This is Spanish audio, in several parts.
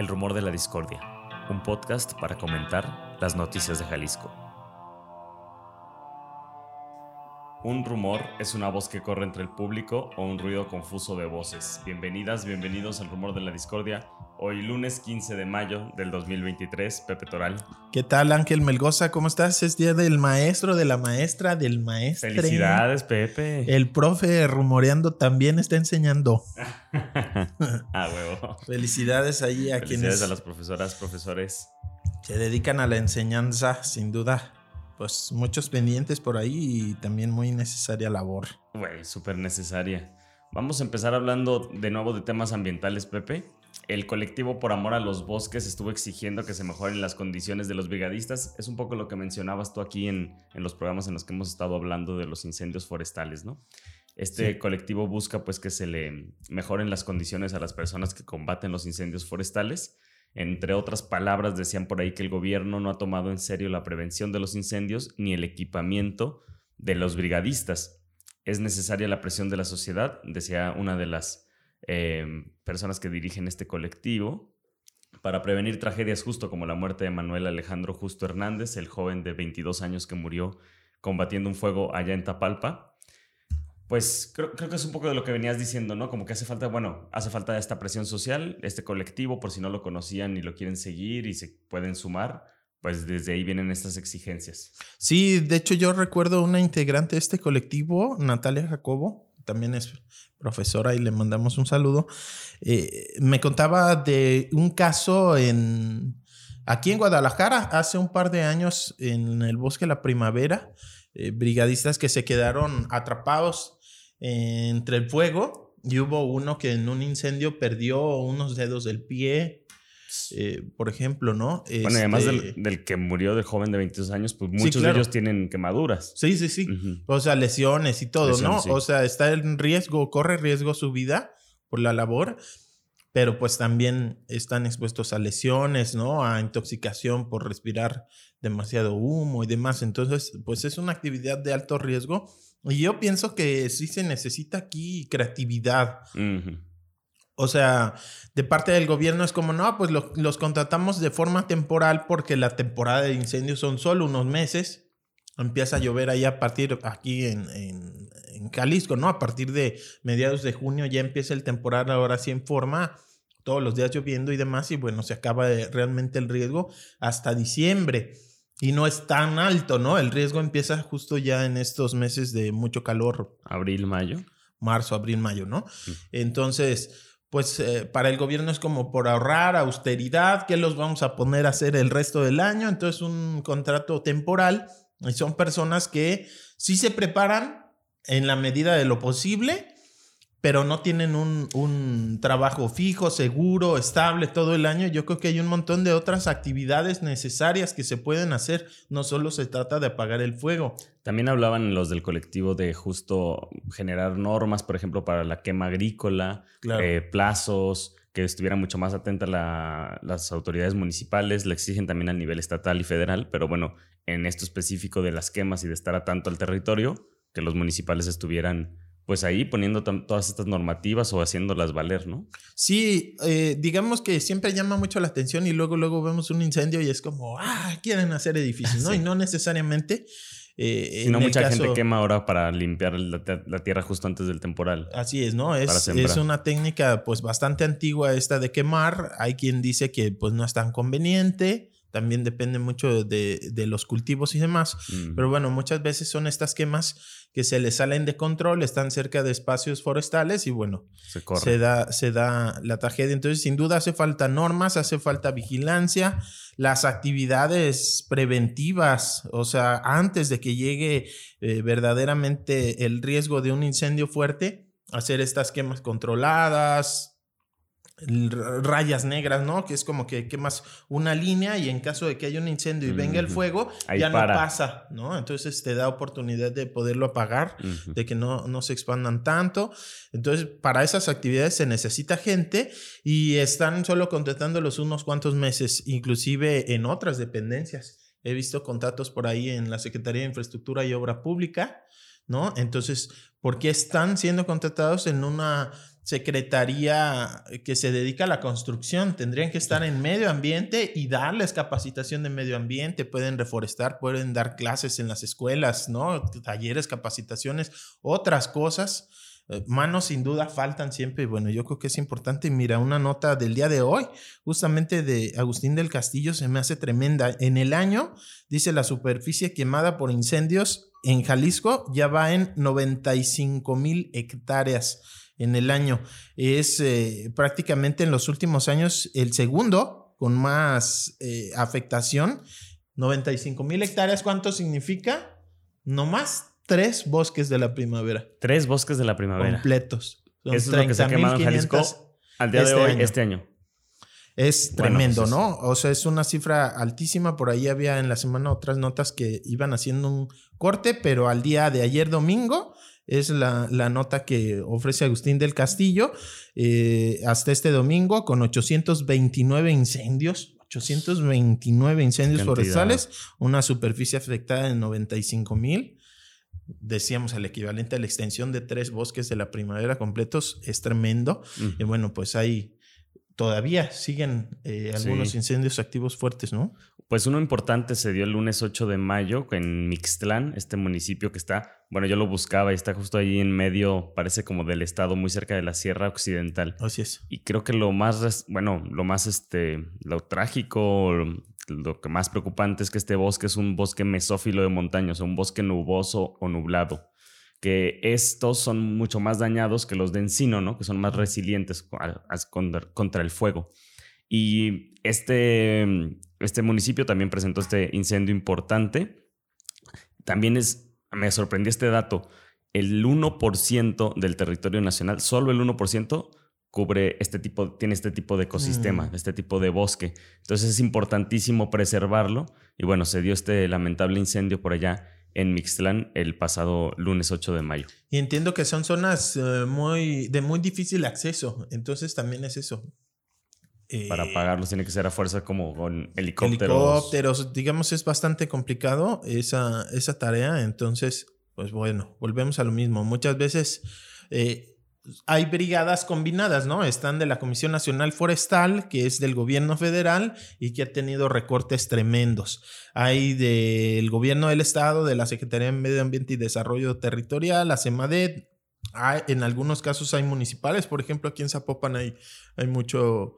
El Rumor de la Discordia, un podcast para comentar las noticias de Jalisco. Un rumor es una voz que corre entre el público o un ruido confuso de voces. Bienvenidas, bienvenidos al Rumor de la Discordia. Hoy lunes 15 de mayo del 2023, Pepe Toral. ¿Qué tal Ángel Melgoza? ¿Cómo estás? Es día del maestro, de la maestra, del maestro. Felicidades, Pepe. El profe rumoreando también está enseñando. Felicidades ahí a Felicidades quienes a las profesoras, profesores. se dedican a la enseñanza, sin duda. Pues muchos pendientes por ahí y también muy necesaria labor. Güey, súper necesaria. Vamos a empezar hablando de nuevo de temas ambientales, Pepe. El colectivo por amor a los bosques estuvo exigiendo que se mejoren las condiciones de los brigadistas. Es un poco lo que mencionabas tú aquí en, en los programas en los que hemos estado hablando de los incendios forestales, ¿no? Este Sí. colectivo busca pues que se le mejoren las condiciones a las personas que combaten los incendios forestales. Entre otras palabras, decían por ahí que el gobierno no ha tomado en serio la prevención de los incendios ni el equipamiento de los brigadistas. Es necesaria la presión de la sociedad, decía una de las eh, personas que dirigen este colectivo, para prevenir tragedias justo como la muerte de Manuel Alejandro Justo Hernández, el joven de 22 años que murió combatiendo un fuego allá en Tapalpa. Pues creo, creo que es un poco de lo que venías diciendo, ¿no? Como que hace falta, bueno, hace falta esta presión social, este colectivo, por si no lo conocían y lo quieren seguir y se pueden sumar, pues desde ahí vienen estas exigencias. Sí, de hecho yo recuerdo una integrante de este colectivo, Natalia Jacobo, también es profesora y le mandamos un saludo. eh, me contaba de un caso en aquí en Guadalajara hace un par de años en el bosque La Primavera, eh, brigadistas que se quedaron atrapados entre el fuego y hubo uno que en un incendio perdió unos dedos del pie, eh, por ejemplo, ¿no? Bueno, y además Este, del, del que murió del joven de 22 años, pues muchos claro. de ellos tienen quemaduras. Sí, sí, sí. Ujú. O sea, lesiones y todo, Lesiones, ¿no? sí. O sea, está en riesgo, corre riesgo su vida por la labor, pero pues también están expuestos a lesiones, ¿no? A intoxicación por respirar demasiado humo y demás. Entonces, pues es una actividad de alto riesgo. Y yo pienso que sí se necesita aquí creatividad. O sea, de parte del gobierno es como, no, pues lo- los contratamos de forma temporal porque la temporada de incendios son solo unos meses. Empieza a llover ahí a partir, aquí en, en, en Jalisco, ¿no? A partir de mediados de junio ya empieza el temporal ahora sí en forma, todos los días lloviendo y demás, y bueno, se acaba de- realmente el riesgo hasta diciembre. Y no es tan alto, ¿no? El riesgo empieza justo ya en estos meses de mucho calor, Abril, mayo. marzo, abril, mayo, ¿no? Entonces, pues eh, para el gobierno es como por ahorrar austeridad, ¿qué los vamos a poner a hacer el resto del año? Entonces, un contrato temporal y son personas que sí se preparan en la medida de lo posible, pero no tienen un, un trabajo fijo, seguro, estable todo el año. Yo creo que hay un montón de otras actividades necesarias que se pueden hacer. No solo se trata de apagar el fuego. También hablaban los del colectivo de justo generar normas, por ejemplo, para la quema agrícola, Claro. eh, plazos, que estuvieran mucho más atentas la- las autoridades municipales, le exigen también a nivel estatal y federal, pero bueno, en esto específico de las quemas y de estar a tanto al territorio, que los municipales estuvieran pues ahí poniendo todas estas normativas o haciéndolas valer, ¿no? Sí, eh, digamos que siempre llama mucho la atención y luego, luego vemos un incendio y es como, ah, quieren hacer edificios, ¿no? Sí. Y no necesariamente. eh, Si no, mucha gente quema ahora para limpiar la, la tierra justo antes del temporal. Así es, ¿no? Es, es una técnica pues bastante antigua esta de quemar. Hay quien dice que pues no es tan conveniente. También depende mucho de, de los cultivos y demás. Mm. Pero bueno, muchas veces son estas quemas que se les salen de control, están cerca de espacios forestales y bueno, se da, se da la tragedia. Entonces, sin duda hace falta normas, hace falta vigilancia, las actividades preventivas, o sea, antes de que llegue eh, verdaderamente el riesgo de un incendio fuerte, hacer estas quemas controladas, rayas negras, ¿no? Que es como que quemas una línea y en caso de que haya un incendio y venga el fuego, Ahí ya para. no pasa, ¿no? Entonces te da oportunidad de poderlo apagar Ujú. de que no, no se expandan tanto. Entonces, para esas actividades se necesita gente y están solo contratándolos unos cuantos meses, inclusive en otras dependencias. He visto contratos por ahí en la Secretaría de Infraestructura y Obra Pública, ¿no? Entonces, ¿por qué están siendo contratados en una secretaría que se dedica a la construcción. Tendrían que estar en medio ambiente y darles capacitación de medio ambiente. Pueden reforestar, pueden dar clases en las escuelas, ¿no? Talleres, capacitaciones, otras cosas. Eh, manos sin duda faltan siempre. Bueno, yo creo que es importante. Mira, una nota del día de hoy, justamente de Agustín del Castillo, se me hace tremenda. En el año, dice la superficie quemada por incendios en Jalisco ya va en 95 mil hectáreas en el año. Es eh, prácticamente en los últimos años el segundo con más eh, afectación. 95 mil hectáreas, ¿cuánto significa? No más tres bosques de la primavera. Tres bosques de la primavera. Completos. Eso es lo que se ha quemado en Jalisco al día de este hoy, este año. Es tremendo, pues ¿no? O sea, es una cifra altísima. Por ahí había en la semana otras notas que iban haciendo un corte, pero al día de ayer domingo es la, nota que ofrece Agustín del Castillo eh, hasta este domingo con 829 incendios. 829 incendios forestales, una superficie afectada de 95 mil. Decíamos el equivalente a la extensión de tres bosques de la primavera completos, es tremendo. Y bueno, pues hay todavía siguen eh, algunos incendios activos fuertes, ¿no? Pues uno importante se dio el lunes 8 de mayo en Mixtlán, este municipio que está, bueno, yo lo buscaba y está justo ahí en medio, parece como del estado, muy cerca de la Sierra Occidental. Así es. Y creo que lo más, bueno, lo más, este, lo trágico, lo que más preocupante es que este bosque es un bosque mesófilo de montaña, o sea, un bosque nuboso o nublado que estos son mucho más dañados que los de encino, ¿no? Que son más resilientes contra el fuego. Y este, este municipio también presentó este incendio importante. También es, me sorprendió este dato, el 1% del territorio nacional, solo el 1% cubre este tipo, tiene este tipo de ecosistema, mm. este tipo de bosque. Entonces es importantísimo preservarlo. Y bueno, se dio este lamentable incendio por allá en Mixtlán el pasado lunes 8 de mayo. Y entiendo que son zonas eh, muy, de muy difícil acceso, entonces también es eso. Para eh, apagarlos tiene que ser a fuerza como con helicópteros. Helicópteros, digamos, es bastante complicado esa, esa tarea, entonces, pues bueno, volvemos a lo mismo. Muchas veces... Eh, hay brigadas combinadas, ¿no? Están de la Comisión Nacional Forestal, que es del gobierno federal y que ha tenido recortes tremendos. Hay del gobierno del estado, de la Secretaría de Medio Ambiente y Desarrollo Territorial, la CEMADET. en algunos casos hay municipales, por ejemplo, aquí en Zapopan hay, hay mucho,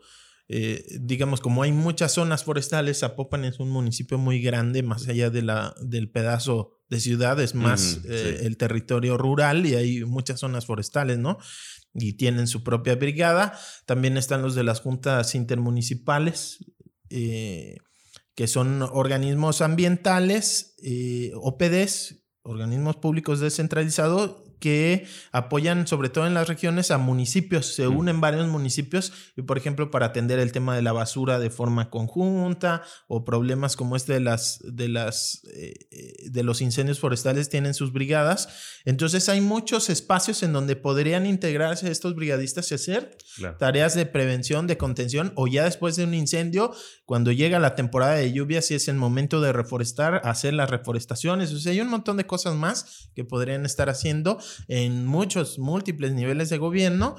eh, digamos, como hay muchas zonas forestales, Zapopan es un municipio muy grande, más allá de la, del pedazo de ciudades, más eh, el territorio rural y hay muchas zonas forestales, ¿no? Y tienen su propia brigada. También están los de las juntas intermunicipales, eh, que son organismos ambientales, OPDs, organismos públicos descentralizados, que apoyan sobre todo en las regiones a municipios, se unen varios municipios y por ejemplo para atender el tema de la basura de forma conjunta o problemas como este de las de las eh, de los incendios forestales tienen sus brigadas, entonces hay muchos espacios en donde podrían integrarse estos brigadistas y hacer tareas de prevención, de contención o ya después de un incendio, cuando llega la temporada de lluvia, si es el momento de reforestar, hacer las reforestaciones, o sea, hay un montón de cosas más que podrían estar haciendo en muchos, múltiples niveles de gobierno,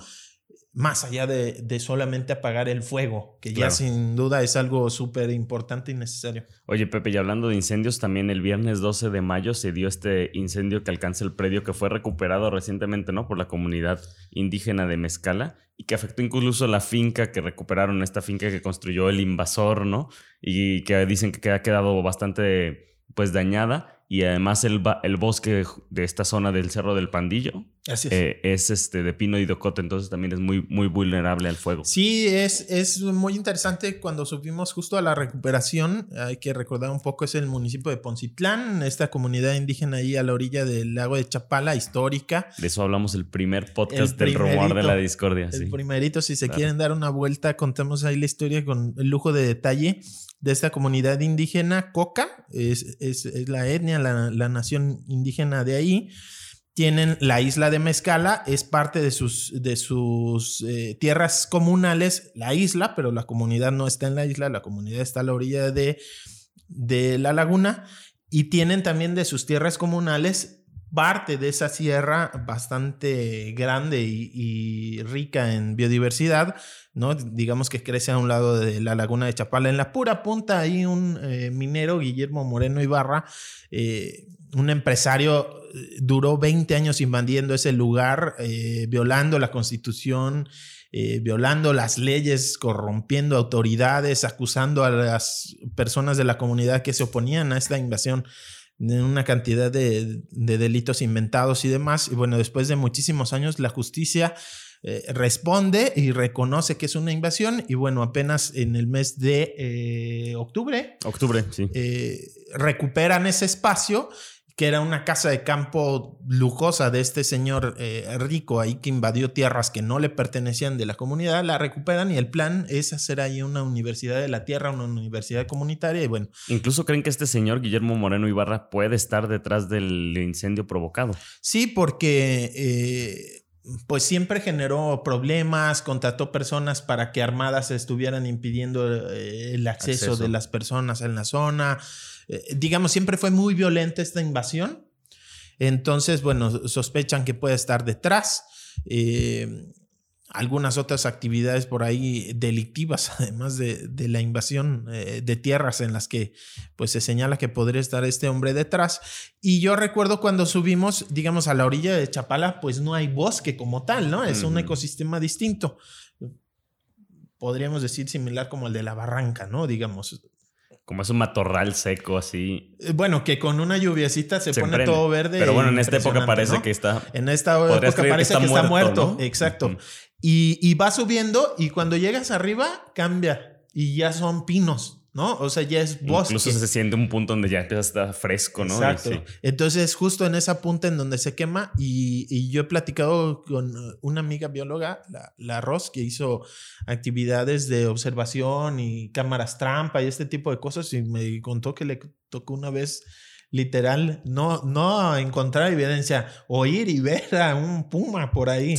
más allá de, solamente apagar el fuego, que ya sin duda es algo súper importante y necesario. Oye, Pepe, y hablando de incendios, también el viernes 12 de mayo se dio este incendio que alcanza el predio que fue recuperado recientemente, ¿no? Por la comunidad indígena de Mezcala y que afectó incluso la finca que recuperaron, esta finca que construyó el invasor, ¿no? Y que dicen que ha quedado bastante, pues, dañada y además el, el, bosque de esta zona del Cerro del Pandillo es. Eh, es. este de pino y docote, entonces también es muy, muy vulnerable al fuego. Sí, es, es muy interesante cuando subimos justo a la recuperación, hay que recordar un poco, es el municipio de Poncitlán, esta comunidad indígena ahí a la orilla del lago de Chapala, histórica. De eso hablamos el primer podcast del rumor de la discordia. El primerito, si se quieren dar una vuelta, contamos ahí la historia con el lujo de detalle de esta comunidad indígena, Coca, es, es, la etnia, la, nación indígena de ahí. Tienen la isla de Mezcala, es parte de sus, de sus eh, tierras comunales, la isla, pero la comunidad no está en la isla, la comunidad está a la orilla de, de la laguna. Y tienen también de sus tierras comunales parte de esa sierra bastante grande y, rica en biodiversidad, ¿no? Digamos que crece a un lado de la laguna de Chapala. En la pura punta hay un eh, minero, Guillermo Moreno Ibarra, eh, un empresario, eh, duró 20 años invadiendo ese lugar, violando la constitución. violando las leyes, corrompiendo autoridades, acusando a las personas de la comunidad que se oponían a esta invasión una cantidad de, delitos inventados y demás. Y bueno, después de muchísimos años, la justicia eh, responde y reconoce que es una invasión. Y bueno, apenas en el mes de eh, octubre. Octubre, sí. Eh, recuperan ese espacio que era una casa de campo lujosa de este señor eh, rico ahí que invadió tierras que no le pertenecían de la comunidad, la recuperan y el plan es hacer ahí una universidad de la tierra, una universidad comunitaria y bueno. Incluso creen que este señor Guillermo Moreno Ibarra puede estar detrás del incendio provocado. Sí, porque... Eh, pues siempre generó problemas, contrató personas para que armadas estuvieran impidiendo eh, el acceso, de las personas en la zona. Eh, digamos, siempre fue muy violenta esta invasión. Entonces, bueno, sospechan que puede estar detrás. Eh, algunas otras actividades por ahí delictivas, además de, la invasión eh, de tierras en las que pues se señala que podría estar este hombre detrás. Y yo recuerdo cuando subimos, digamos, a la orilla de Chapala, pues no hay bosque como tal, ¿no? Es un ecosistema distinto. Podríamos decir similar como el de la barranca, ¿no? Digamos, como es un matorral seco así. Eh, bueno, que con una lluviacita se, pone todo verde. Pero bueno, en esta época parece que está. En esta época parece que está, muerto. Exacto. y, y va subiendo y cuando llegas arriba cambia y ya son pinos. ¿No? O sea, ya es bosque. Incluso se siente un punto donde ya empieza a estar fresco, ¿no? Exacto. Entonces, justo en esa punta en donde se quema, y, yo he platicado con una amiga bióloga, la, la Ross, que hizo actividades de observación y cámaras trampa y este tipo de cosas, y me contó que le tocó una vez literal, no, no encontrar evidencia, oír y ver a un puma por ahí,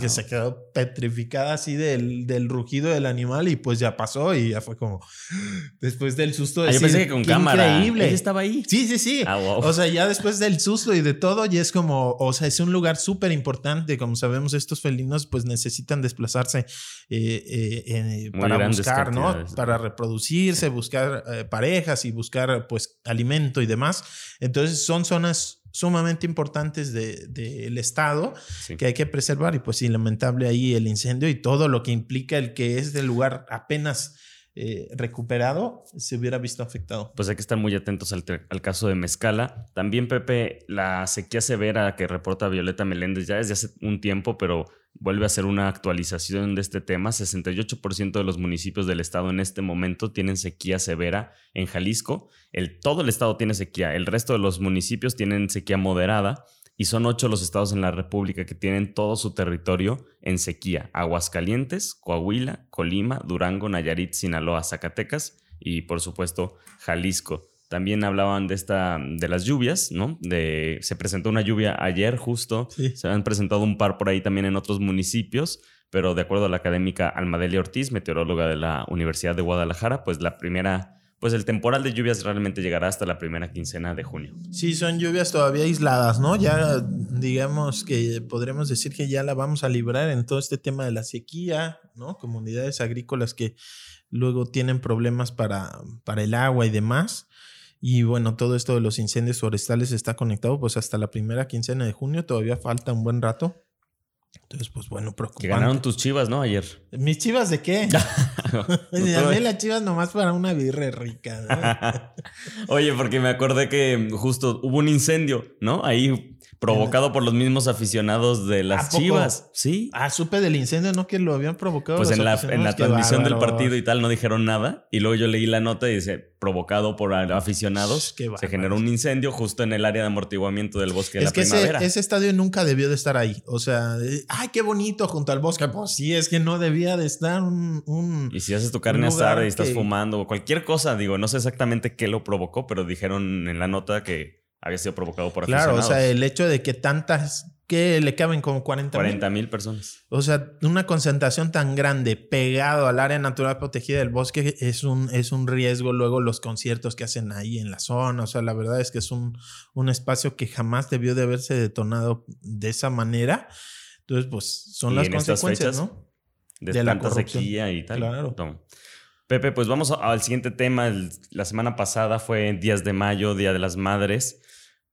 que se quedó petrificada así del, del, rugido del animal y pues ya pasó y ya fue como, después del susto de... Ah, yo pensé que con cámara. Increíble. estaba ahí. Sí, sí, sí. Ah, o sea, ya después del susto y de todo, ya es como, o sea, es un lugar súper importante, como sabemos, estos felinos pues necesitan desplazarse eh, eh, para buscar, ¿no? Para reproducirse, buscar eh, parejas y buscar pues alimento y demás entonces son zonas sumamente importantes del de, Estado que hay que preservar y pues sí, lamentable ahí el incendio y todo lo que implica el que es del lugar apenas eh, recuperado se hubiera visto afectado. Pues hay que estar muy atentos al, caso de Mezcala. También, Pepe, la sequía severa que reporta Violeta Meléndez ya desde hace un tiempo, pero vuelve a ser una actualización de este tema. 68% de los municipios del estado en este momento tienen sequía severa. En Jalisco, todo el estado tiene sequía. El resto de los municipios tienen sequía moderada y son ocho los estados en la República que tienen todo su territorio en sequía. Aguascalientes, Coahuila, Colima, Durango, Nayarit, Sinaloa, Zacatecas y por supuesto Jalisco. También hablaban de esta de las lluvias, ¿no? De se presentó una lluvia ayer justo, se han presentado un par por ahí también en otros municipios, pero de acuerdo a la académica Almadelia Ortiz, meteoróloga de la Universidad de Guadalajara, pues la primera pues el temporal de lluvias realmente llegará hasta la primera quincena de junio. Sí, son lluvias todavía aisladas, ¿no? Ya digamos que podremos decir que ya la vamos a librar en todo este tema de la sequía, ¿no? Comunidades agrícolas que luego tienen problemas para, para el agua y demás. Y bueno, todo esto de los incendios forestales está conectado pues hasta la primera quincena de junio, todavía falta un buen rato. Entonces, pues bueno, preocupante. Que ganaron tus chivas, ¿no? Ayer. ¿Mis chivas de qué? mí las chivas nomás para una birre rica. Oye, porque me acordé que justo hubo un incendio, ¿no? Ahí provocado por los mismos aficionados de las chivas. Sí. Ah, supe del incendio, ¿no? Que lo habían provocado. Pues en la, en la transmisión del partido y tal no dijeron nada. Y luego yo leí la nota y dice, provocado por aficionados, se generó un incendio justo en el área de amortiguamiento del bosque de la que primavera. Ese, ese estadio nunca debió de estar ahí. O sea, ay, qué bonito junto al bosque. Pues sí, es que no debía de estar un... y si haces tu carne asada y estás fumando o cualquier cosa, digo, no sé exactamente qué lo provocó, pero dijeron en la nota que había sido provocado por. Claro, o sea, el hecho de que tantas que le caben como 40 40 mil personas. O sea, una concentración tan grande pegado al área natural protegida del bosque es un, es un riesgo. Luego los conciertos que hacen ahí en la zona. O sea, la verdad es que es un, un espacio que jamás debió de haberse detonado de esa manera. Entonces, pues son las consecuencias, ¿no? De, tanta sequía y tal. Claro. Pepe, pues vamos al siguiente tema. la semana pasada fue Días de Mayo, Día de las Madres.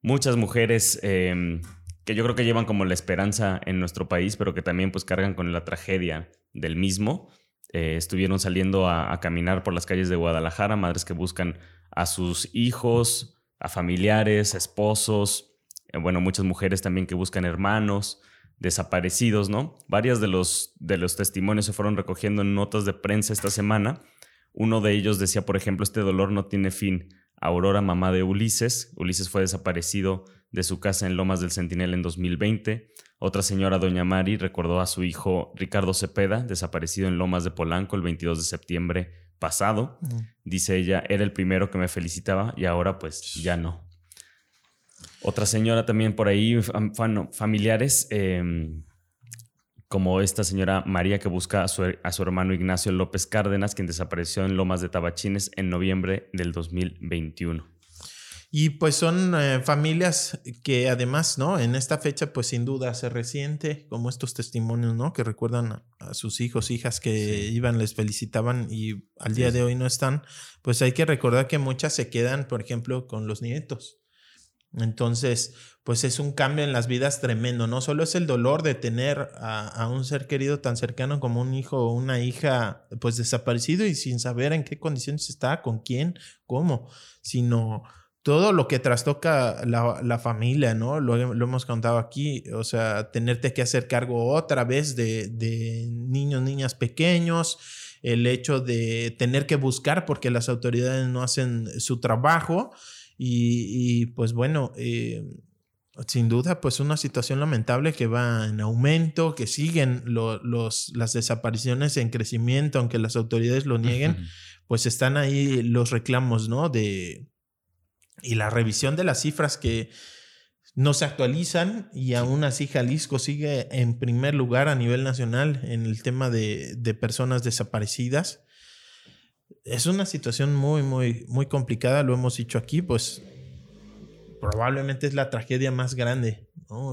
Muchas mujeres em, que yo creo que llevan como la esperanza en nuestro país, pero que también pues cargan con la tragedia del mismo. Eh, estuvieron saliendo a, caminar por las calles de Guadalajara, madres que buscan a sus hijos, a familiares, esposos, eh, bueno, muchas mujeres también que buscan hermanos, desaparecidos, ¿no? Varias de los, de los testimonios se fueron recogiendo en notas de prensa esta semana. Uno de ellos decía, por ejemplo, este dolor no tiene fin. Aurora, mamá de Ulises. Ulises fue desaparecido de su casa en Lomas del Centinela en 2020. Otra señora, doña Mari, recordó a su hijo Ricardo Cepeda, desaparecido en Lomas de Polanco el 22 de septiembre pasado. Dice ella, era el primero que me felicitaba y ahora pues ya no. Otra señora también por ahí, familiares, em, como esta señora María que busca a su, a su, hermano Ignacio López Cárdenas, quien desapareció en Lomas de Tabachines en noviembre del 2021. Y pues son eh, familias que además, ¿no? En esta fecha, pues sin duda se resiente, como estos testimonios, ¿no? Que recuerdan a, sus hijos, hijas que iban, les felicitaban y al día de hoy no están. Pues hay que recordar que muchas se quedan, por ejemplo, con los nietos. Entonces, pues es un cambio en las vidas tremendo. No solo es el dolor de tener a, un ser querido tan cercano como un hijo o una hija, pues desaparecido y sin saber en qué condiciones está, con quién, cómo, sino todo lo que trastoca la, familia, ¿no? Lo, hemos contado aquí, o sea, tenerte que hacer cargo otra vez de, de niños, niñas pequeños, el hecho de tener que buscar porque las autoridades no hacen su trabajo y, pues bueno, eh, sin duda, pues una situación lamentable que va en aumento, que siguen los, las desapariciones en crecimiento, aunque las autoridades lo nieguen, pues están ahí los reclamos, ¿no? De, y la revisión de las cifras que no se actualizan y aún así Jalisco sigue en primer lugar a nivel nacional en el tema de, de personas desaparecidas es una situación muy, muy, muy complicada, lo hemos dicho aquí, pues probablemente es la tragedia más grande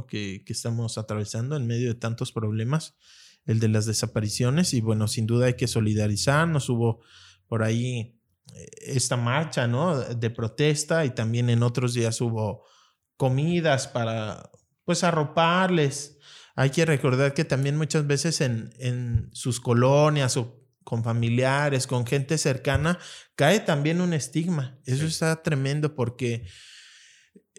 que, estamos atravesando en medio de tantos problemas, el de las desapariciones, y bueno, sin duda hay que solidarizarnos, hubo por ahí eh, esta marcha, ¿no? De protesta y también en otros días hubo comidas para, pues, arroparles. Hay que recordar que también muchas veces en, en sus colonias o con familiares, con gente cercana, cae también un estigma. Eso está tremendo porque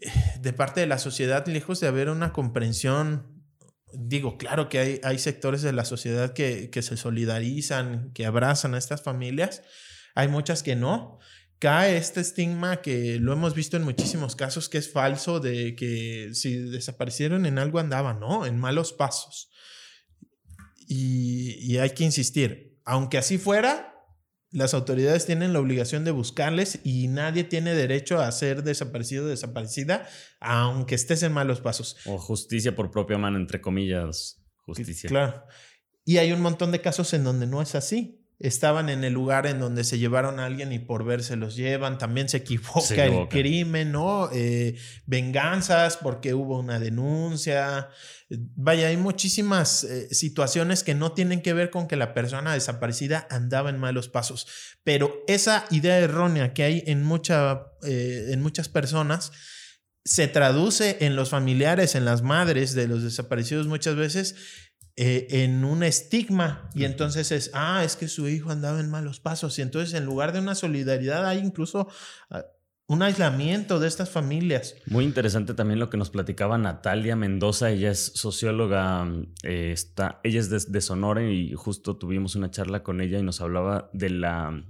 eh, de parte de la sociedad, lejos de haber una comprensión, digo, claro que hay, hay sectores de la sociedad que, que se solidarizan, que abrazan a estas familias, hay muchas que no. Cae este estigma que lo hemos visto en muchísimos casos, que es falso, de que si desaparecieron en algo andaban, ¿no? En malos pasos. Y, y hay que insistir, aunque así fuera, las autoridades tienen la obligación de buscarles y nadie tiene derecho a ser desaparecido o desaparecida, aunque estés en malos pasos. O justicia por propia mano, entre comillas, justicia. Claro. Y hay un montón de casos en donde no es así. Estaban en el lugar en donde se llevaron a alguien y por ver se los llevan. También se equivoca, el crimen, ¿no? Eh, venganzas porque hubo una denuncia. Vaya, hay muchísimas eh, situaciones que no tienen que ver con que la persona desaparecida andaba en malos pasos, pero esa idea errónea que hay en, mucha, eh, en muchas personas se traduce en los familiares, en las madres de los desaparecidos muchas veces eh, en un estigma. Y entonces es, ah, es que su hijo andaba en malos pasos y entonces en lugar de una solidaridad hay incluso ah, un aislamiento de estas familias. Muy interesante también lo que nos platicaba Natalia Mendoza, ella es socióloga, eh, está, ella es de, de, Sonora y justo tuvimos una charla con ella y nos hablaba de la,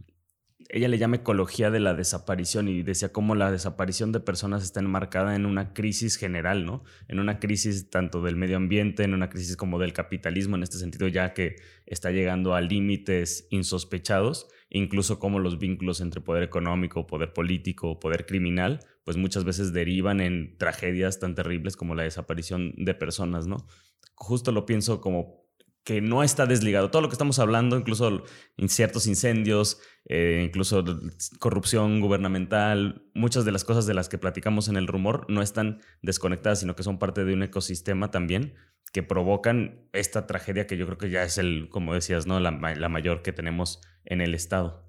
ella le llama ecología de la desaparición y decía cómo la desaparición de personas está enmarcada en una crisis general, ¿no? En una crisis tanto del medio ambiente, en una crisis como del capitalismo, en este sentido ya que está llegando a límites insospechados, incluso como los vínculos entre poder económico, poder político, poder criminal, pues muchas veces derivan en tragedias tan terribles como la desaparición de personas, ¿no? Justo lo pienso como que no está desligado. Todo lo que estamos hablando, incluso ciertos incendios, eh, incluso corrupción gubernamental, muchas de las cosas de las que platicamos en el rumor no están desconectadas, sino que son parte de un ecosistema también que provocan esta tragedia que yo creo que ya es el, como decías, ¿no? La, la mayor que tenemos en el Estado.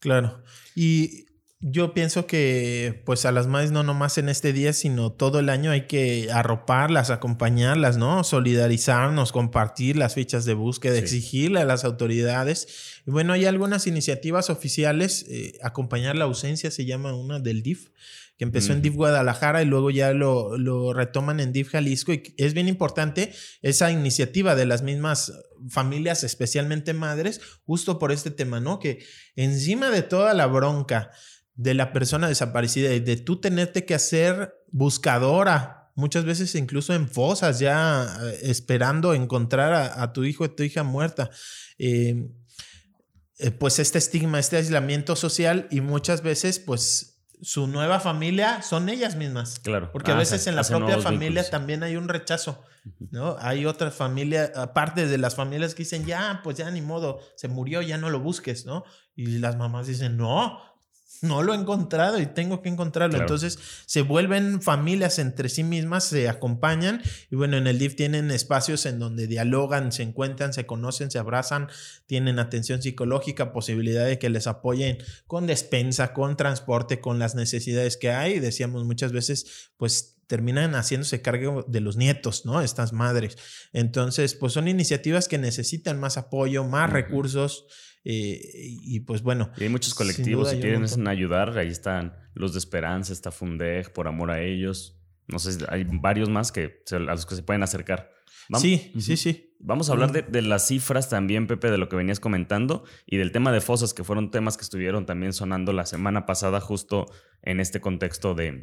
Claro. Y yo pienso que pues a las madres no nomás en este día, sino todo el año hay que arroparlas, acompañarlas, ¿no? Solidarizarnos, compartir las fichas de búsqueda, exigirle a las autoridades. Y bueno, hay algunas iniciativas oficiales, eh, acompañar la ausencia se llama una del DIF, que empezó en DIF Guadalajara y luego ya lo, lo retoman en DIF Jalisco. Y es bien importante esa iniciativa de las mismas familias, especialmente madres, justo por este tema, ¿no? Que encima de toda la bronca, de la persona desaparecida y de tú tenerte que hacer buscadora, muchas veces incluso en fosas, ya eh, esperando encontrar a, tu hijo o tu hija muerta. Em, eh, pues este estigma, este aislamiento social y muchas veces pues su nueva familia son ellas mismas. Claro. Porque a ah, veces en la propia familia también hay un rechazo, ¿no? Hay otra familia, aparte de las familias que dicen, ya, pues ya ni modo, se murió, ya no lo busques, ¿no? Y las mamás dicen, no, no lo he encontrado y tengo que encontrarlo. Entonces se vuelven familias entre sí mismas, se acompañan y bueno, en el DIF tienen espacios en donde dialogan, se encuentran, se conocen, se abrazan, tienen atención psicológica, posibilidad de que les apoyen con despensa, con transporte, con las necesidades que hay. Decíamos muchas veces, pues terminan haciéndose cargo de los nietos, ¿no? Estas madres. Entonces, pues son iniciativas que necesitan más apoyo, más recursos. Eh, y pues bueno. Y hay muchos colectivos, si quieren ayudar, ahí están los de Esperanza, está Fundeg, por amor a ellos. No sé, hay varios más que a los que se pueden acercar. Sí, sí, sí. Vamos a hablar de, de, las cifras también, Pepe, de lo que venías comentando y del tema de fosas, que fueron temas que estuvieron también sonando la semana pasada, justo en este contexto de,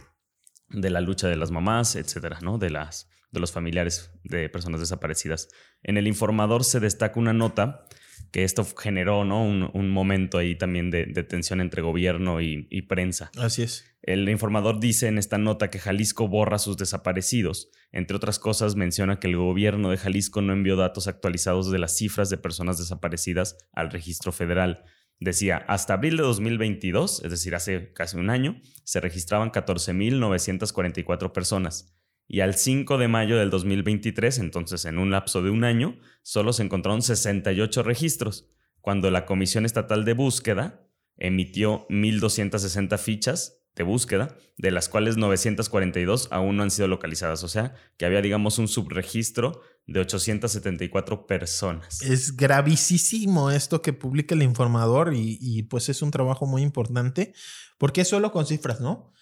de la lucha de las mamás, etcétera, ¿no? De, las, de los familiares de personas desaparecidas. En el informador se destaca una nota que esto generó ¿no? un, momento ahí también de, tensión entre gobierno y, prensa. Así es. El informador dice en esta nota que Jalisco borra sus desaparecidos. Entre otras cosas, menciona que el gobierno de Jalisco no envió datos actualizados de las cifras de personas desaparecidas al registro federal. Decía, hasta abril de 2022, es decir, hace casi un año, se registraban 14.944 personas y al 5 de mayo del 2023, entonces en un lapso de un año, solo se encontraron 68 registros, cuando la Comisión Estatal de Búsqueda emitió 1.260 fichas de búsqueda, de las cuales 942 aún no han sido localizadas. O sea, que había, digamos, un subregistro de 874 personas. Es gravísimo esto que publica el informador y, pues es un trabajo muy importante porque es solo con cifras, ¿no?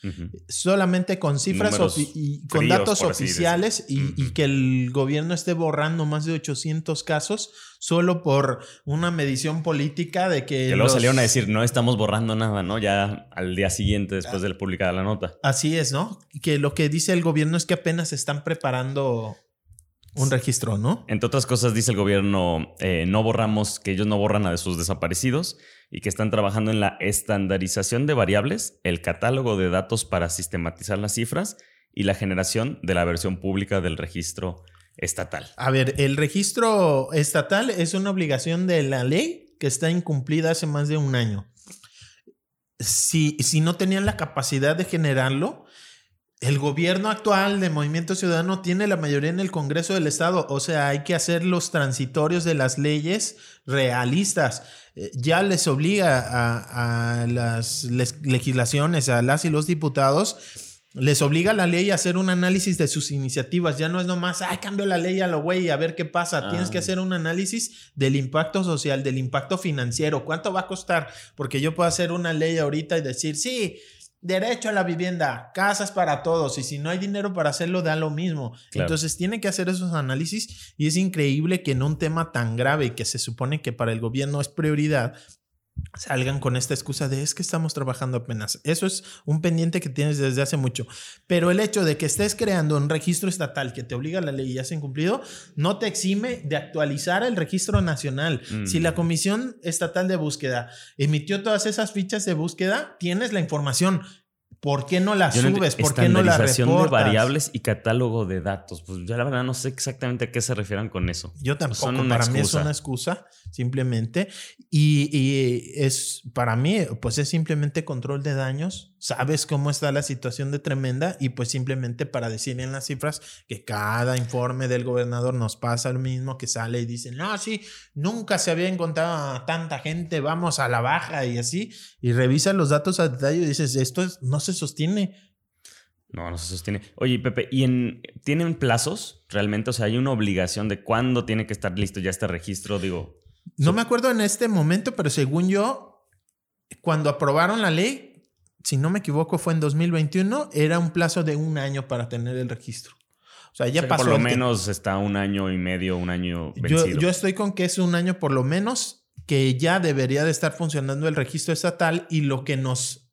Solamente con cifras y con datos oficiales y, que el gobierno esté borrando más de 800 casos solo por una medición política de que... Que luego salieron a decir, no estamos borrando nada, ¿no? Ya al día siguiente después de publicar la nota. Así es, ¿no? Que lo que dice el gobierno es que apenas están preparando un registro, ¿no? Entre otras cosas, dice el gobierno, eh, no borramos, que ellos no borran a de sus desaparecidos y que están trabajando en la estandarización de variables, el catálogo de datos para sistematizar las cifras y la generación de la versión pública del registro estatal. A ver, el registro estatal es una obligación de la ley que está incumplida hace más de un año. Si, si no tenían la capacidad de generarlo, el gobierno actual de Movimiento Ciudadano tiene la mayoría en el Congreso del Estado, o sea, hay que hacer los transitorios de las leyes realistas. Eh, ya les obliga a, las legislaciones, a las y los diputados, les obliga la ley a hacer un análisis de sus iniciativas. Ya no es nomás, ay, cambio la ley a lo güey, a ver qué pasa. Tienes que ah. hacer un análisis del impacto social, del impacto financiero. ¿Cuánto va a costar? Porque yo puedo hacer una ley ahorita y decir, sí, derecho a la vivienda, casas para todos, y si no hay dinero para hacerlo, da lo mismo. Entonces tiene que hacer esos análisis y es increíble que en un tema tan grave que se supone que para el gobierno es prioridad, salgan con esta excusa de es que estamos trabajando apenas. Eso es un pendiente que tienes desde hace mucho. Pero el hecho de que estés creando un registro estatal que te obliga a la ley y ya se ha incumplido, no te exime de actualizar el registro nacional. Si la. Comisión Estatal de Búsqueda emitió todas esas fichas de búsqueda, tienes la información ¿Por qué no la subes? ¿Por qué no la reportas? de variables y catálogo de datos. Pues yo la verdad no sé exactamente a qué se refieran con eso. Yo tampoco. para mí es una excusa, simplemente. Y, y, es, para mí, pues es simplemente control de daños. Sabes cómo está la situación de tremenda y pues simplemente para decir en las cifras que cada informe del gobernador nos pasa lo mismo, que sale y dicen, no, sí, nunca se había encontrado a tanta gente, vamos a la baja y así. Y revisa los datos a detalle y dices, esto es, no se sostiene. No, no se sostiene. Oye, Pepe, ¿y en, tienen plazos realmente? O sea, ¿hay una obligación de cuándo tiene que estar listo ya este registro? Digo. No me acuerdo en este momento, pero según yo, cuando aprobaron la ley, si no me equivoco, fue en 2021, era un plazo de un año para tener el registro. O sea, ya pasó. Por lo menos está un año y medio, un año vencido. Yo, yo estoy con que es un año por lo menos que ya debería de estar funcionando el registro estatal y lo que nos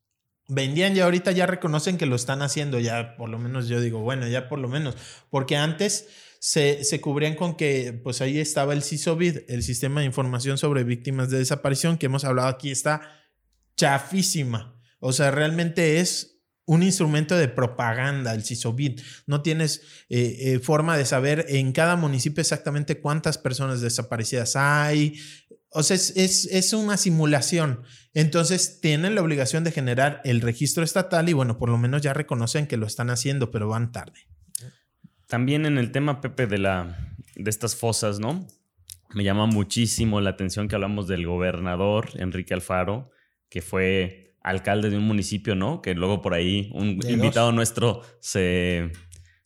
vendían y ahorita ya reconocen que lo están haciendo, ya por lo menos yo digo, bueno, ya por lo menos, porque antes se, se cubrían con que pues ahí estaba el CISOVID, el Sistema de Información sobre Víctimas de Desaparición, que hemos hablado aquí, está chafísima, o sea, realmente es un instrumento de propaganda, el CISOVID. No tienes eh, eh, forma de saber en cada municipio exactamente cuántas personas desaparecidas hay, o sea, es, una simulación. Entonces, tienen la obligación de generar el registro estatal y bueno, por lo menos ya reconocen que lo están haciendo, pero van tarde. También en el tema, Pepe, de, la, de estas fosas, ¿no? Me llama muchísimo la atención que hablamos del gobernador Enrique Alfaro, que fue alcalde de un municipio, ¿no? Que luego por ahí un invitado nuestro se,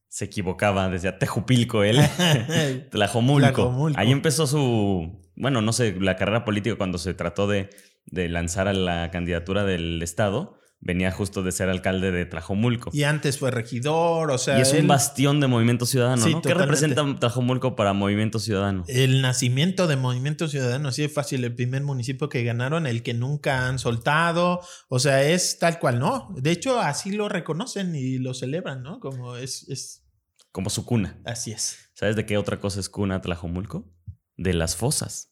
se equivocaba, desde Tejupilco, él, Tlajomulco. Tlajomulco. Ahí empezó su, bueno, no sé, la carrera política cuando se trató de, lanzar a la candidatura del Estado, venía justo de ser alcalde de Tlajomulco. Y antes fue regidor, o sea. Y es un bastión de Movimiento Ciudadano, ¿no? ¿Qué representa Tlajomulco para Movimiento Ciudadano? El nacimiento de Movimiento Ciudadano, sí es fácil, el primer municipio que ganaron, el que nunca han soltado, o sea, es tal cual, ¿no? De hecho, así lo reconocen y lo celebran, ¿no? Como es. es... Como su cuna. Así es. ¿Sabes de qué otra cosa es cuna Tlajomulco? De las fosas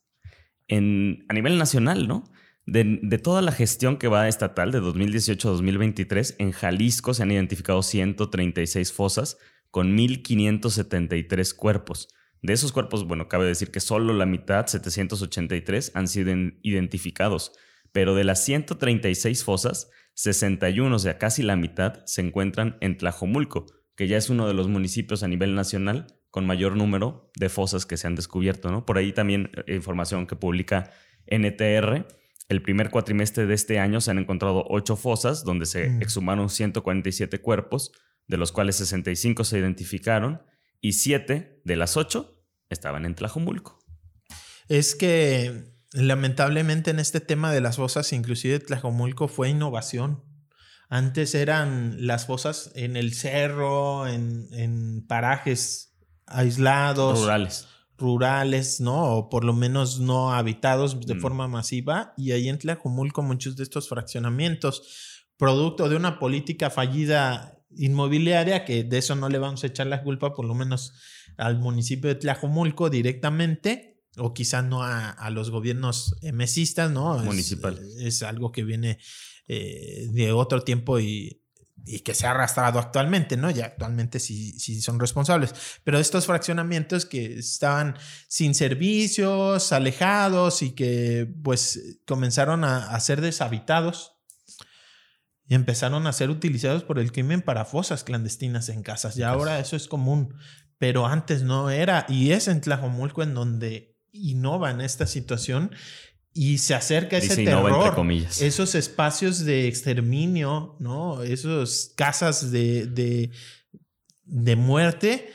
en, a nivel nacional, ¿no? De, de, toda la gestión que va estatal de 2018 a 2023, en Jalisco se han identificado 136 fosas con 1.573 cuerpos. De esos cuerpos, bueno, cabe decir que solo la mitad, 783, han sido identificados. Pero de las 136 fosas, 61, o sea, casi la mitad, se encuentran en Tlajomulco, que ya es uno de los municipios a nivel nacional con mayor número de fosas que se han descubierto. ¿no? Por ahí también eh, información que publica NTR. El primer cuatrimestre de este año se han encontrado ocho fosas donde se mm. exhumaron 147 cuerpos, de los cuales 65 se identificaron y siete de las ocho estaban en Tlajomulco. Es que lamentablemente en este tema de las fosas, inclusive Tlajomulco fue innovación. Antes eran las fosas en el cerro, en, en parajes aislados. Rurales. Rurales, ¿no? O por lo menos no habitados de mm. forma masiva. Y ahí en Tlajumulco muchos de estos fraccionamientos, producto de una política fallida inmobiliaria, que de eso no le vamos a echar la culpa, por lo menos al municipio de Tlajumulco directamente, o quizás no a, los gobiernos mesistas, ¿no? Municipal. Es, algo que viene eh, de otro tiempo y y que se ha arrastrado actualmente, ¿no? Ya actualmente sí, sí son responsables. Pero estos fraccionamientos que estaban sin servicios, alejados y que pues comenzaron a, ser deshabitados y empezaron a ser utilizados por el crimen para fosas clandestinas en casas. Y ahora eso es común, pero antes no era. Y es en Tlajomulco en donde innovan esta situación y se acerca ese terror, esos espacios de exterminio, ¿no? Esos casas de, de, de muerte.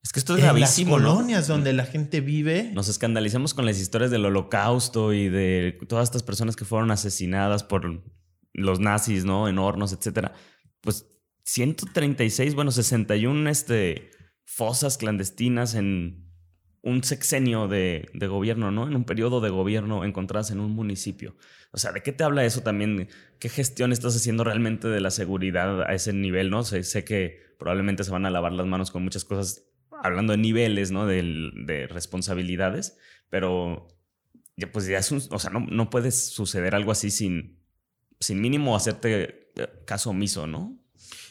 Es que esto es gravísimo, las colonias donde la gente vive. Nos escandalizamos con las historias del holocausto y de todas estas personas que fueron asesinadas por los nazis, ¿no? En hornos, etcétera. Pues 136, bueno, 61 este, fosas clandestinas en un sexenio de, gobierno, ¿no? En un periodo de gobierno encontradas en un municipio. O sea, ¿de qué te habla eso también? ¿Qué gestión estás haciendo realmente de la seguridad a ese nivel, no? Sé, que probablemente se van a lavar las manos con muchas cosas, hablando de niveles, ¿no? De, responsabilidades, pero ya, pues ya es un, o sea, no, no puede suceder algo así sin, sin mínimo hacerte eh, caso omiso, ¿no?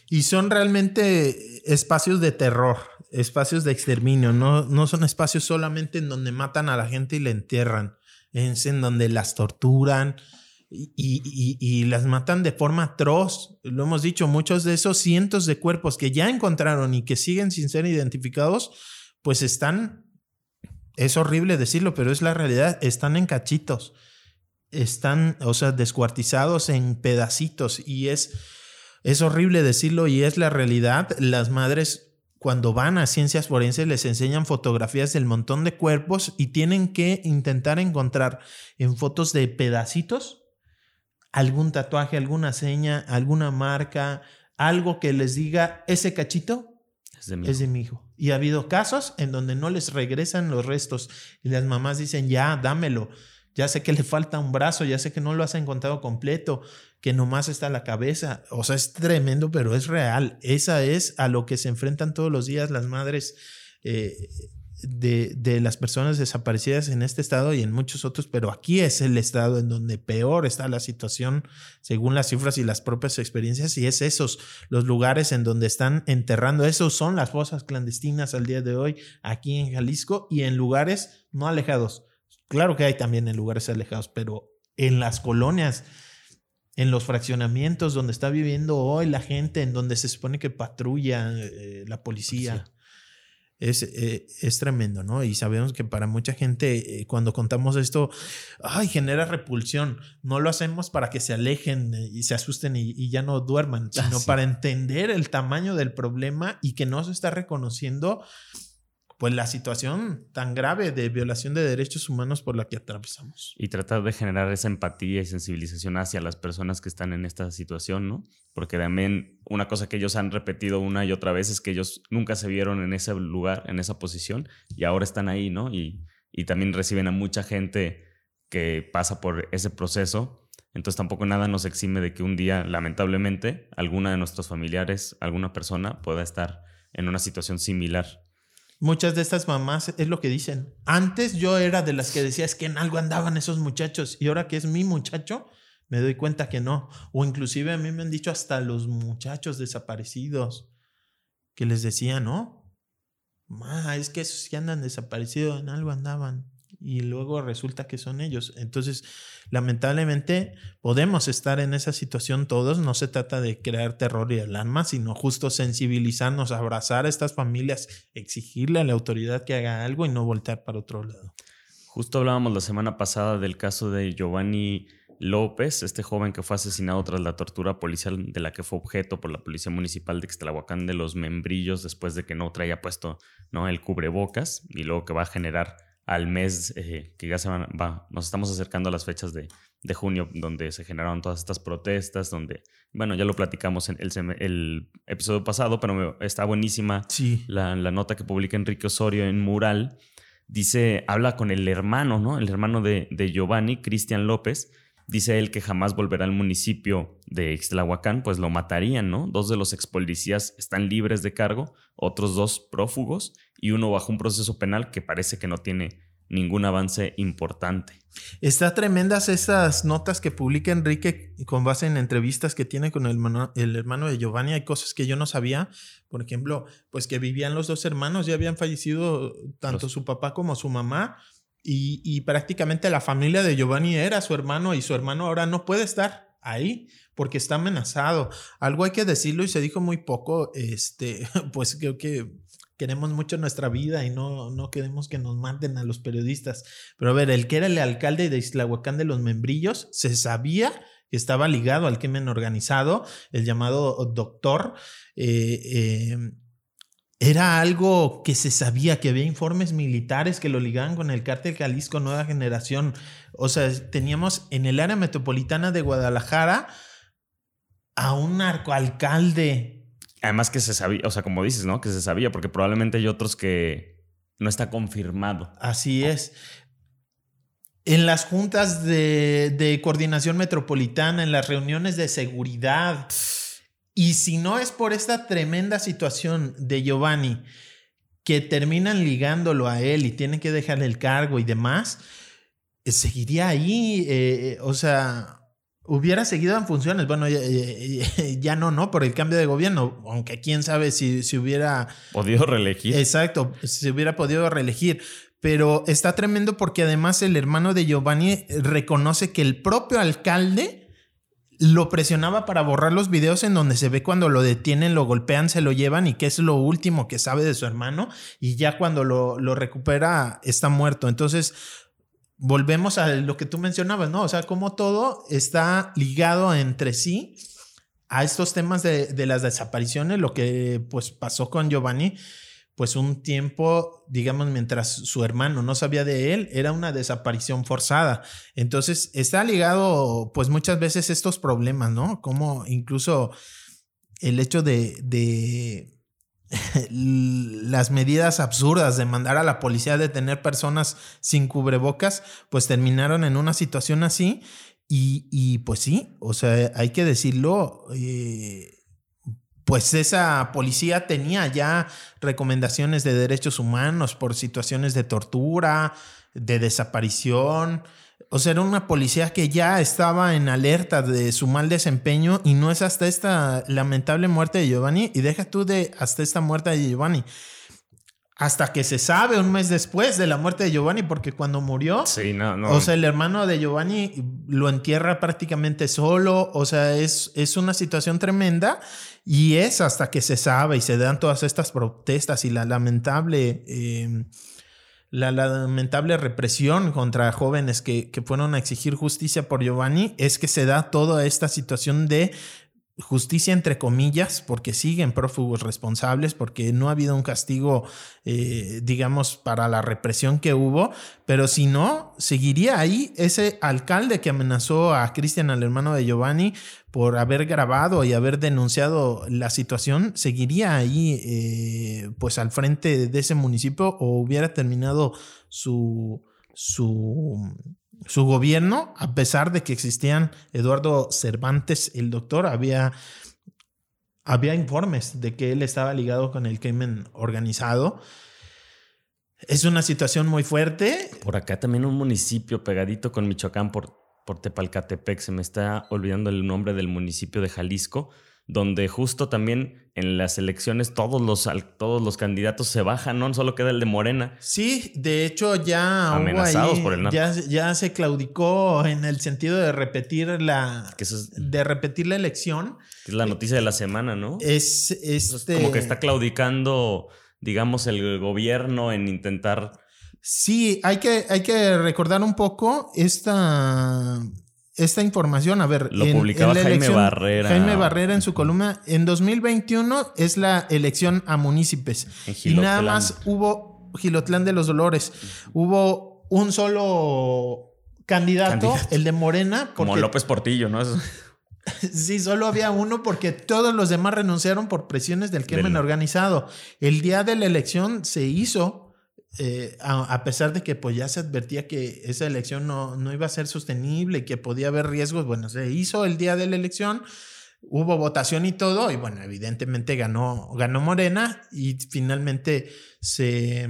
Y son realmente espacios de terror, espacios de exterminio, no, no son espacios solamente en donde matan a la gente y la entierran, es en donde las torturan y, y, y, las matan de forma atroz. Lo hemos dicho, muchos de esos cientos de cuerpos que ya encontraron y que siguen sin ser identificados, pues están, es horrible decirlo, pero es la realidad, están en cachitos, están, o sea, descuartizados en pedacitos y es, es horrible decirlo y es la realidad. Las madres cuando van a ciencias forenses les enseñan fotografías del montón de cuerpos y tienen que intentar encontrar en fotos de pedacitos algún tatuaje, alguna seña, alguna marca, algo que les diga ese cachito es de, es de mi hijo. Y ha habido casos en donde no les regresan los restos y las mamás dicen, ya, dámelo. Ya sé que le falta un brazo, ya sé que no lo has encontrado completo, que nomás está la cabeza. O sea, es tremendo, pero es real. Esa es a lo que se enfrentan todos los días las madres eh, de, de, las personas desaparecidas en este estado y en muchos otros, pero aquí es el estado en donde peor está la situación según las cifras y las propias experiencias y es esos los lugares en donde están enterrando. Esos son las fosas clandestinas al día de hoy aquí en Jalisco y en lugares no alejados. Claro que hay también en lugares alejados, pero en las colonias en los fraccionamientos donde está viviendo hoy la gente, en donde se supone que patrulla eh, la policía. Es, eh, es, tremendo, ¿no? Y sabemos que para mucha gente, eh, cuando contamos esto, ay, genera repulsión. No lo hacemos para que se alejen y se asusten y, y ya no duerman, sino ah, para entender el tamaño del problema y que no se está reconociendo pues la situación tan grave de violación de derechos humanos por la que atravesamos. Y tratar de generar esa empatía y sensibilización hacia las personas que están en esta situación, ¿no? Porque también una cosa que ellos han repetido una y otra vez es que ellos nunca se vieron en ese lugar, en esa posición, y ahora están ahí, ¿no? Y, y también reciben a mucha gente que pasa por ese proceso. Entonces tampoco nada nos exime de que un día, lamentablemente, alguna de nuestros familiares, alguna persona pueda estar en una situación similar Muchas de estas mamás es lo que dicen. Antes yo era de las que decía es que en algo andaban esos muchachos y ahora que es mi muchacho, me doy cuenta que no. O inclusive a mí me han dicho hasta los muchachos desaparecidos que les decía, no, es que esos que andan desaparecidos en algo andaban y luego resulta que son ellos. Entonces, lamentablemente, podemos estar en esa situación todos. No se trata de crear terror y alarma, sino justo sensibilizarnos, abrazar a estas familias, exigirle a la autoridad que haga algo y no voltear para otro lado. Justo hablábamos la semana pasada del caso de Giovanni López, este joven que fue asesinado tras la tortura policial de la que fue objeto por la Policía Municipal de Ixtlahuacán de los membrillos después de que no traía puesto ¿no? el cubrebocas y luego que va a generar al mes eh, que ya se van, va, nos estamos acercando a las fechas de, de, junio, donde se generaron todas estas protestas, donde, bueno, ya lo platicamos en el, el episodio pasado, pero está buenísima sí. la, la, nota que publica Enrique Osorio en Mural. Dice, habla con el hermano, ¿no? El hermano de, de Giovanni, Cristian López. Dice él que jamás volverá al municipio de Ixtlahuacán, pues lo matarían, ¿no? Dos de los ex policías están libres de cargo, otros dos prófugos y uno bajo un proceso penal que parece que no tiene ningún avance importante. Está tremendas esas notas que publica Enrique con base en entrevistas que tiene con el hermano, el hermano de Giovanni. Hay cosas que yo no sabía. Por ejemplo, pues que vivían los dos hermanos, ya habían fallecido tanto su papá como su mamá. Y, y prácticamente la familia de Giovanni era su hermano y su hermano ahora no puede estar ahí porque está amenazado. Algo hay que decirlo y se dijo muy poco, este, pues creo que queremos mucho nuestra vida y no, no queremos que nos manden a los periodistas. Pero a ver, el que era el alcalde de Islahuacán de los Membrillos, se sabía que estaba ligado al crimen organizado, el llamado doctor. Eh, eh, era algo que se sabía, que había informes militares que lo ligaban con el cártel Jalisco Nueva Generación. O sea, teníamos en el área metropolitana de Guadalajara a un narcoalcalde Además que se sabía, o sea, como dices, ¿no? Que se sabía, porque probablemente hay otros que no está confirmado. Así es. En las juntas de, de coordinación metropolitana, en las reuniones de seguridad. Y si no es por esta tremenda situación de Giovanni, que terminan ligándolo a él y tienen que dejarle el cargo y demás, seguiría ahí. Eh, o sea, hubiera seguido en funciones. Bueno, ya, no, ¿no? Por el cambio de gobierno, aunque quién sabe si, si hubiera... Podido reelegir. Exacto, si hubiera podido reelegir. Pero está tremendo porque además el hermano de Giovanni reconoce que el propio alcalde lo presionaba para borrar los videos en donde se ve cuando lo detienen, lo golpean, se lo llevan y que es lo último que sabe de su hermano y ya cuando lo, lo recupera está muerto. Entonces, volvemos a lo que tú mencionabas, ¿no? O sea, como todo está ligado entre sí a estos temas de, de las desapariciones, lo que pues pasó con Giovanni pues un tiempo, digamos, mientras su hermano no sabía de él, era una desaparición forzada. Entonces, está ligado, pues muchas veces estos problemas, ¿no? Como incluso el hecho de, de las medidas absurdas de mandar a la policía a detener personas sin cubrebocas, pues terminaron en una situación así. Y, y pues sí, o sea, hay que decirlo. Eh, pues esa policía tenía ya recomendaciones de derechos humanos por situaciones de tortura, de desaparición. O sea, era una policía que ya estaba en alerta de su mal desempeño y no es hasta esta lamentable muerte de Giovanni. Y deja tú de hasta esta muerte de Giovanni hasta que se sabe un mes después de la muerte de Giovanni, porque cuando murió, sí, no, no. o sea, el hermano de Giovanni lo entierra prácticamente solo, o sea, es, es una situación tremenda y es hasta que se sabe y se dan todas estas protestas y la lamentable... Eh, la lamentable represión contra jóvenes que, que, fueron a exigir justicia por Giovanni es que se da toda esta situación de justicia entre comillas, porque siguen prófugos responsables, porque no ha habido un castigo, eh, digamos, para la represión que hubo, pero si no, seguiría ahí ese alcalde que amenazó a Cristian, al hermano de Giovanni, por haber grabado y haber denunciado la situación, seguiría ahí, eh, pues, al frente de ese municipio o hubiera terminado su, su su gobierno, a pesar de que existían Eduardo Cervantes, el doctor, había, había informes de que él estaba ligado con el crimen organizado. Es una situación muy fuerte. Por acá también un municipio pegadito con Michoacán, por, por Tepalcatepec, se me está olvidando el nombre del municipio de Jalisco, donde justo también en las elecciones todos los, todos los candidatos se bajan, no solo queda el de Morena. Sí, de hecho ya amenazados por el Ya, ya, se claudicó en el sentido de repetir la de repetir la elección. Es la noticia de la semana, ¿no? Es, este... como que está claudicando, digamos, el gobierno en intentar Sí, hay que, hay que recordar un poco esta, esta información, a ver, lo publicaba Jaime Barrera. Jaime Barrera en su columna, en 2021 es la elección a municipios. y nada más hubo Gilotlán de los Dolores. Hubo un solo candidato, el de Morena. Como López Portillo, ¿no? Sí, solo había uno porque todos los demás renunciaron por presiones del crimen organizado. El día de la elección se hizo eh, a, pesar de que pues ya se advertía que esa elección no, no iba a ser sostenible y que podía haber riesgos, bueno, se hizo el día de la elección, hubo votación y todo, y bueno, evidentemente ganó, ganó Morena y finalmente se,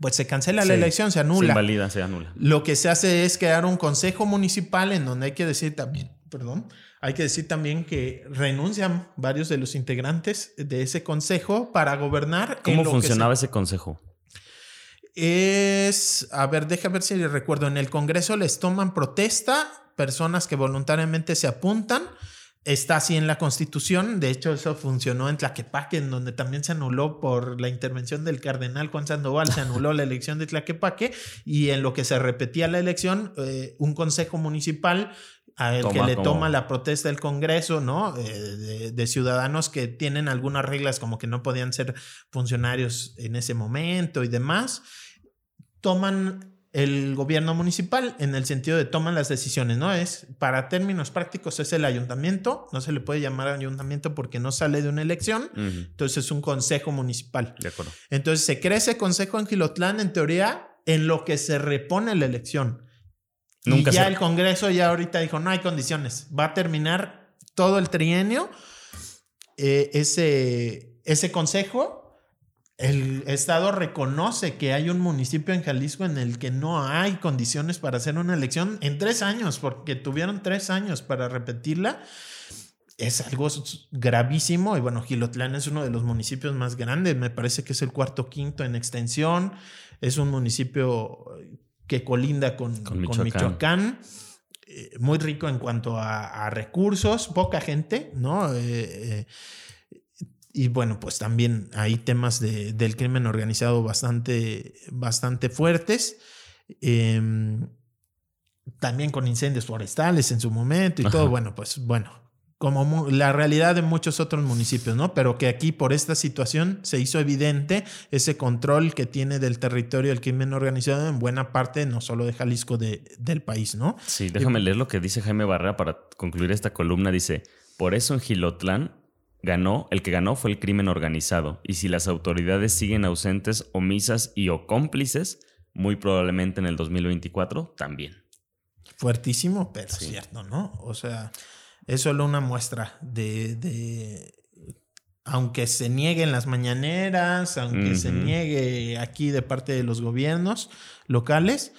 pues se cancela la elección, se anula. Se invalida, se anula. Lo que se hace es crear un consejo municipal en donde hay que decir también, perdón, hay que decir también que renuncian varios de los integrantes de ese consejo para gobernar. ¿Cómo funcionaba ese consejo? Es, a ver, déjame ver si recuerdo, en el Congreso les toman protesta personas que voluntariamente se apuntan. Está así en la Constitución, de hecho eso funcionó en Tlaquepaque, en donde también se anuló por la intervención del cardenal Juan Sandoval, se anuló la elección de Tlaquepaque y en lo que se repetía la elección, eh, un consejo municipal al que le toma la protesta del Congreso, ¿no? Eh, de, ciudadanos que tienen algunas reglas como que no podían ser funcionarios en ese momento y demás toman el gobierno municipal en el sentido de toman las decisiones, ¿no? Es, para términos prácticos, es el ayuntamiento, no se le puede llamar ayuntamiento porque no sale de una elección, entonces es un consejo municipal. De acuerdo. Entonces se crea ese consejo en Gilotlán, en teoría, en lo que se repone la elección. Nunca y ya el Congreso ya ahorita dijo, no hay condiciones, va a terminar todo el trienio eh, ese, ese consejo el Estado reconoce que hay un municipio en Jalisco en el que no hay condiciones para hacer una elección en tres años, porque tuvieron tres años para repetirla. Es algo gravísimo y bueno, Gilotlán es uno de los municipios más grandes, me parece que es el cuarto quinto en extensión, es un municipio que colinda con, Michoacán. Eh, muy rico en cuanto a, recursos, poca gente, ¿no? Eh, eh, y bueno, pues también hay temas de, del crimen organizado bastante, bastante fuertes. Em, también con incendios forestales en su momento y todo. Bueno, pues bueno, como la realidad de muchos otros municipios, ¿no? Pero que aquí por esta situación se hizo evidente ese control que tiene del territorio el crimen organizado en buena parte, no solo de Jalisco, de, del país, ¿no? Sí, déjame leer lo que dice Jaime Barrera para concluir esta columna. Dice, por eso en Gilotlán ganó, el que ganó fue el crimen organizado, y si las autoridades siguen ausentes, omisas y o cómplices, muy probablemente en el 2024 también. Fuertísimo, pero cierto, ¿no? O sea, es solo una muestra de, aunque se nieguen las mañaneras, aunque se niegue aquí de parte de los gobiernos locales,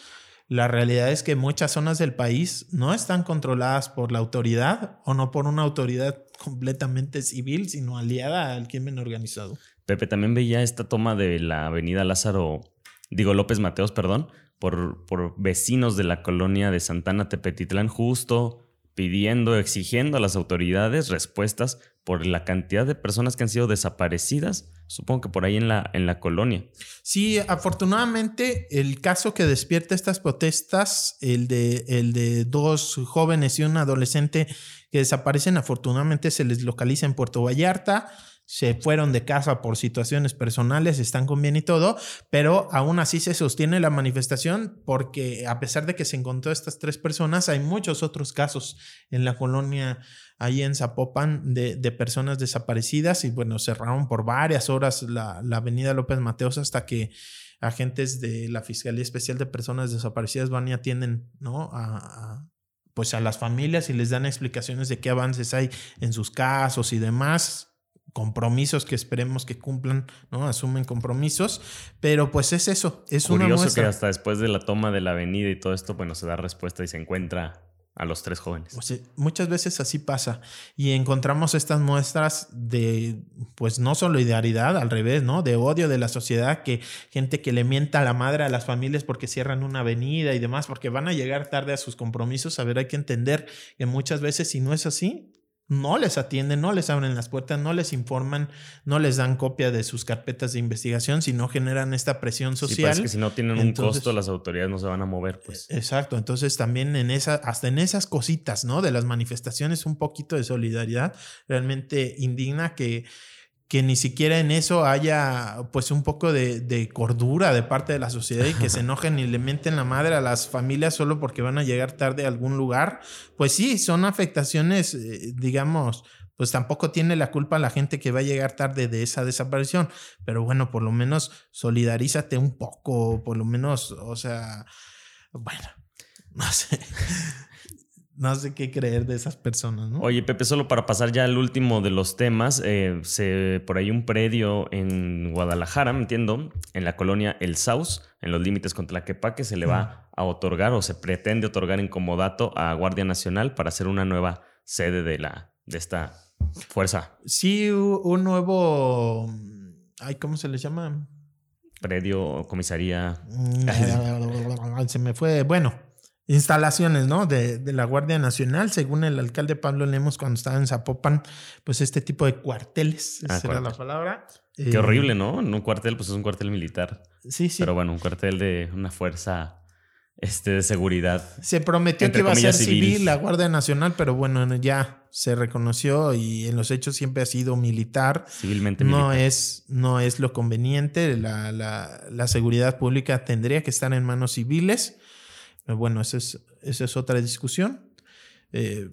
la realidad es que muchas zonas del país no están controladas por la autoridad o no por una autoridad completamente civil, sino aliada al crimen organizado. Pepe, también veía esta toma de la avenida Lázaro, digo López Mateos, perdón, por, por vecinos de la colonia de Santana Tepetitlán, justo pidiendo, exigiendo a las autoridades respuestas por la cantidad de personas que han sido desaparecidas, supongo que por ahí en la, en la colonia. Sí, afortunadamente el caso que despierta estas protestas, el de, el de dos jóvenes y un adolescente que desaparecen, afortunadamente se les localiza en Puerto Vallarta se fueron de casa por situaciones personales, están con bien y todo, pero aún así se sostiene la manifestación porque a pesar de que se encontró estas tres personas, hay muchos otros casos en la colonia ahí en Zapopan de, personas desaparecidas y bueno, cerraron por varias horas la, avenida López Mateos hasta que agentes de la Fiscalía Especial de Personas Desaparecidas van y atienden, ¿no? a, pues a las familias y les dan explicaciones de qué avances hay en sus casos y demás compromisos que esperemos que cumplan, ¿no? Asumen compromisos, pero pues es eso, es Curioso una muestra. que hasta después de la toma de la avenida y todo esto, bueno, se da respuesta y se encuentra a los tres jóvenes. Pues, muchas veces así pasa y encontramos estas muestras de, pues no solidaridad, al revés, ¿no? De odio de la sociedad, que gente que le mienta a la madre a las familias porque cierran una avenida y demás, porque van a llegar tarde a sus compromisos. A ver, hay que entender que muchas veces si no es así, no les atienden, no les abren las puertas, no les informan, no les dan copia de sus carpetas de investigación, sino generan esta presión pues, social. Sí, que si no tienen un costo, las autoridades no se van a mover, pues. Exacto. Entonces, también en esa, hasta en esas cositas, ¿no? De las manifestaciones, un poquito de solidaridad realmente indigna que que ni siquiera en eso haya pues un poco de, cordura de parte de la sociedad y que se enojen y le menten la madre a las familias solo porque van a llegar tarde a algún lugar, pues sí, son afectaciones, eh, digamos, pues tampoco tiene la culpa la gente que va a llegar tarde de esa desaparición, pero bueno, por lo menos solidarízate un poco, por lo menos, o sea, bueno, no sé no sé qué creer de esas personas, ¿no? Oye, Pepe, solo para pasar ya al último de los temas, eh, se, por ahí un predio en Guadalajara, me entiendo, en la colonia El Saus, en los límites con Tlaquepaque, se le va a otorgar o se pretende otorgar en comodato a Guardia Nacional para hacer una nueva sede de, la, de esta fuerza. Sí, un nuevo... Ay, ¿cómo se le llama? Predio, comisaría. Mm, se me fue. Bueno, instalaciones, ¿no? De, de, la Guardia Nacional, según el alcalde Pablo Lemos cuando estaba en Zapopan, pues este tipo de cuarteles, ah, esa era la palabra. Qué eh, horrible, ¿no? Un cuartel, pues es un cuartel militar. Sí, sí. Pero bueno, un cuartel de una fuerza este, de seguridad. Se prometió que iba a ser civil. la Guardia Nacional, pero bueno, ya se reconoció y en los hechos siempre ha sido militar. Civilmente no Es, no es lo conveniente. La, la, la seguridad pública tendría que estar en manos civiles bueno, esa es, esa es otra discusión. Eh,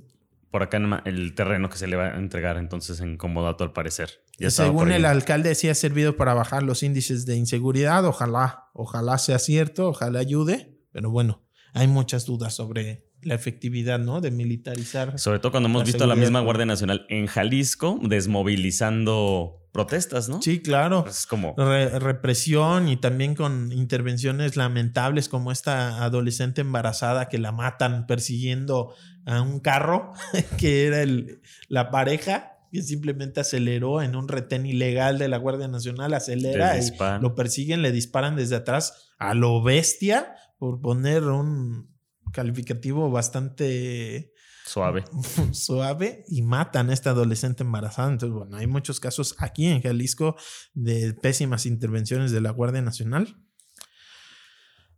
por acá el terreno que se le va a entregar entonces en comodato al parecer. según el alcalde sí ha servido para bajar los índices de inseguridad. Ojalá, ojalá sea cierto, ojalá ayude. Pero bueno, hay muchas dudas sobre la efectividad, ¿no? De militarizar. Sobre todo cuando hemos visto a la misma Guardia Nacional en Jalisco desmovilizando protestas, ¿no? Sí, claro. Es como represión y también con intervenciones lamentables como esta adolescente embarazada que la matan persiguiendo a un carro que era el, la pareja que simplemente aceleró en un retén ilegal de la Guardia Nacional, acelera y lo persiguen, le disparan desde atrás a lo bestia por poner un calificativo bastante suave. suave y matan a esta adolescente embarazada. Entonces, bueno, hay muchos casos aquí en Jalisco de pésimas intervenciones de la Guardia Nacional.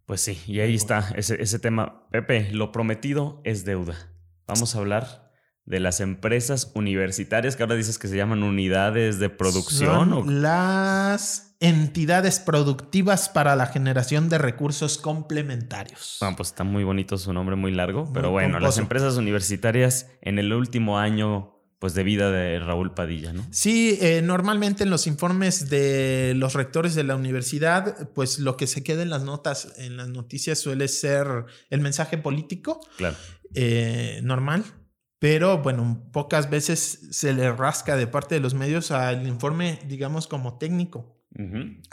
Pues sí, y ahí está ese, ese tema. Pepe, lo prometido es deuda. Vamos a hablar de las empresas universitarias que ahora dices que se llaman unidades de producción. o... Las entidades productivas para la generación de recursos complementarios. Bueno, pues está muy bonito su nombre, muy largo, pero bueno, las empresas universitarias en el último año pues de vida de Raúl Padilla, ¿no? Sí, eh, normalmente en los informes de los rectores de la universidad, pues lo que se queda en las notas, en las noticias suele ser el mensaje político. Claro. Eh, normal pero bueno, pocas veces se le rasca de parte de los medios al informe, digamos, como técnico.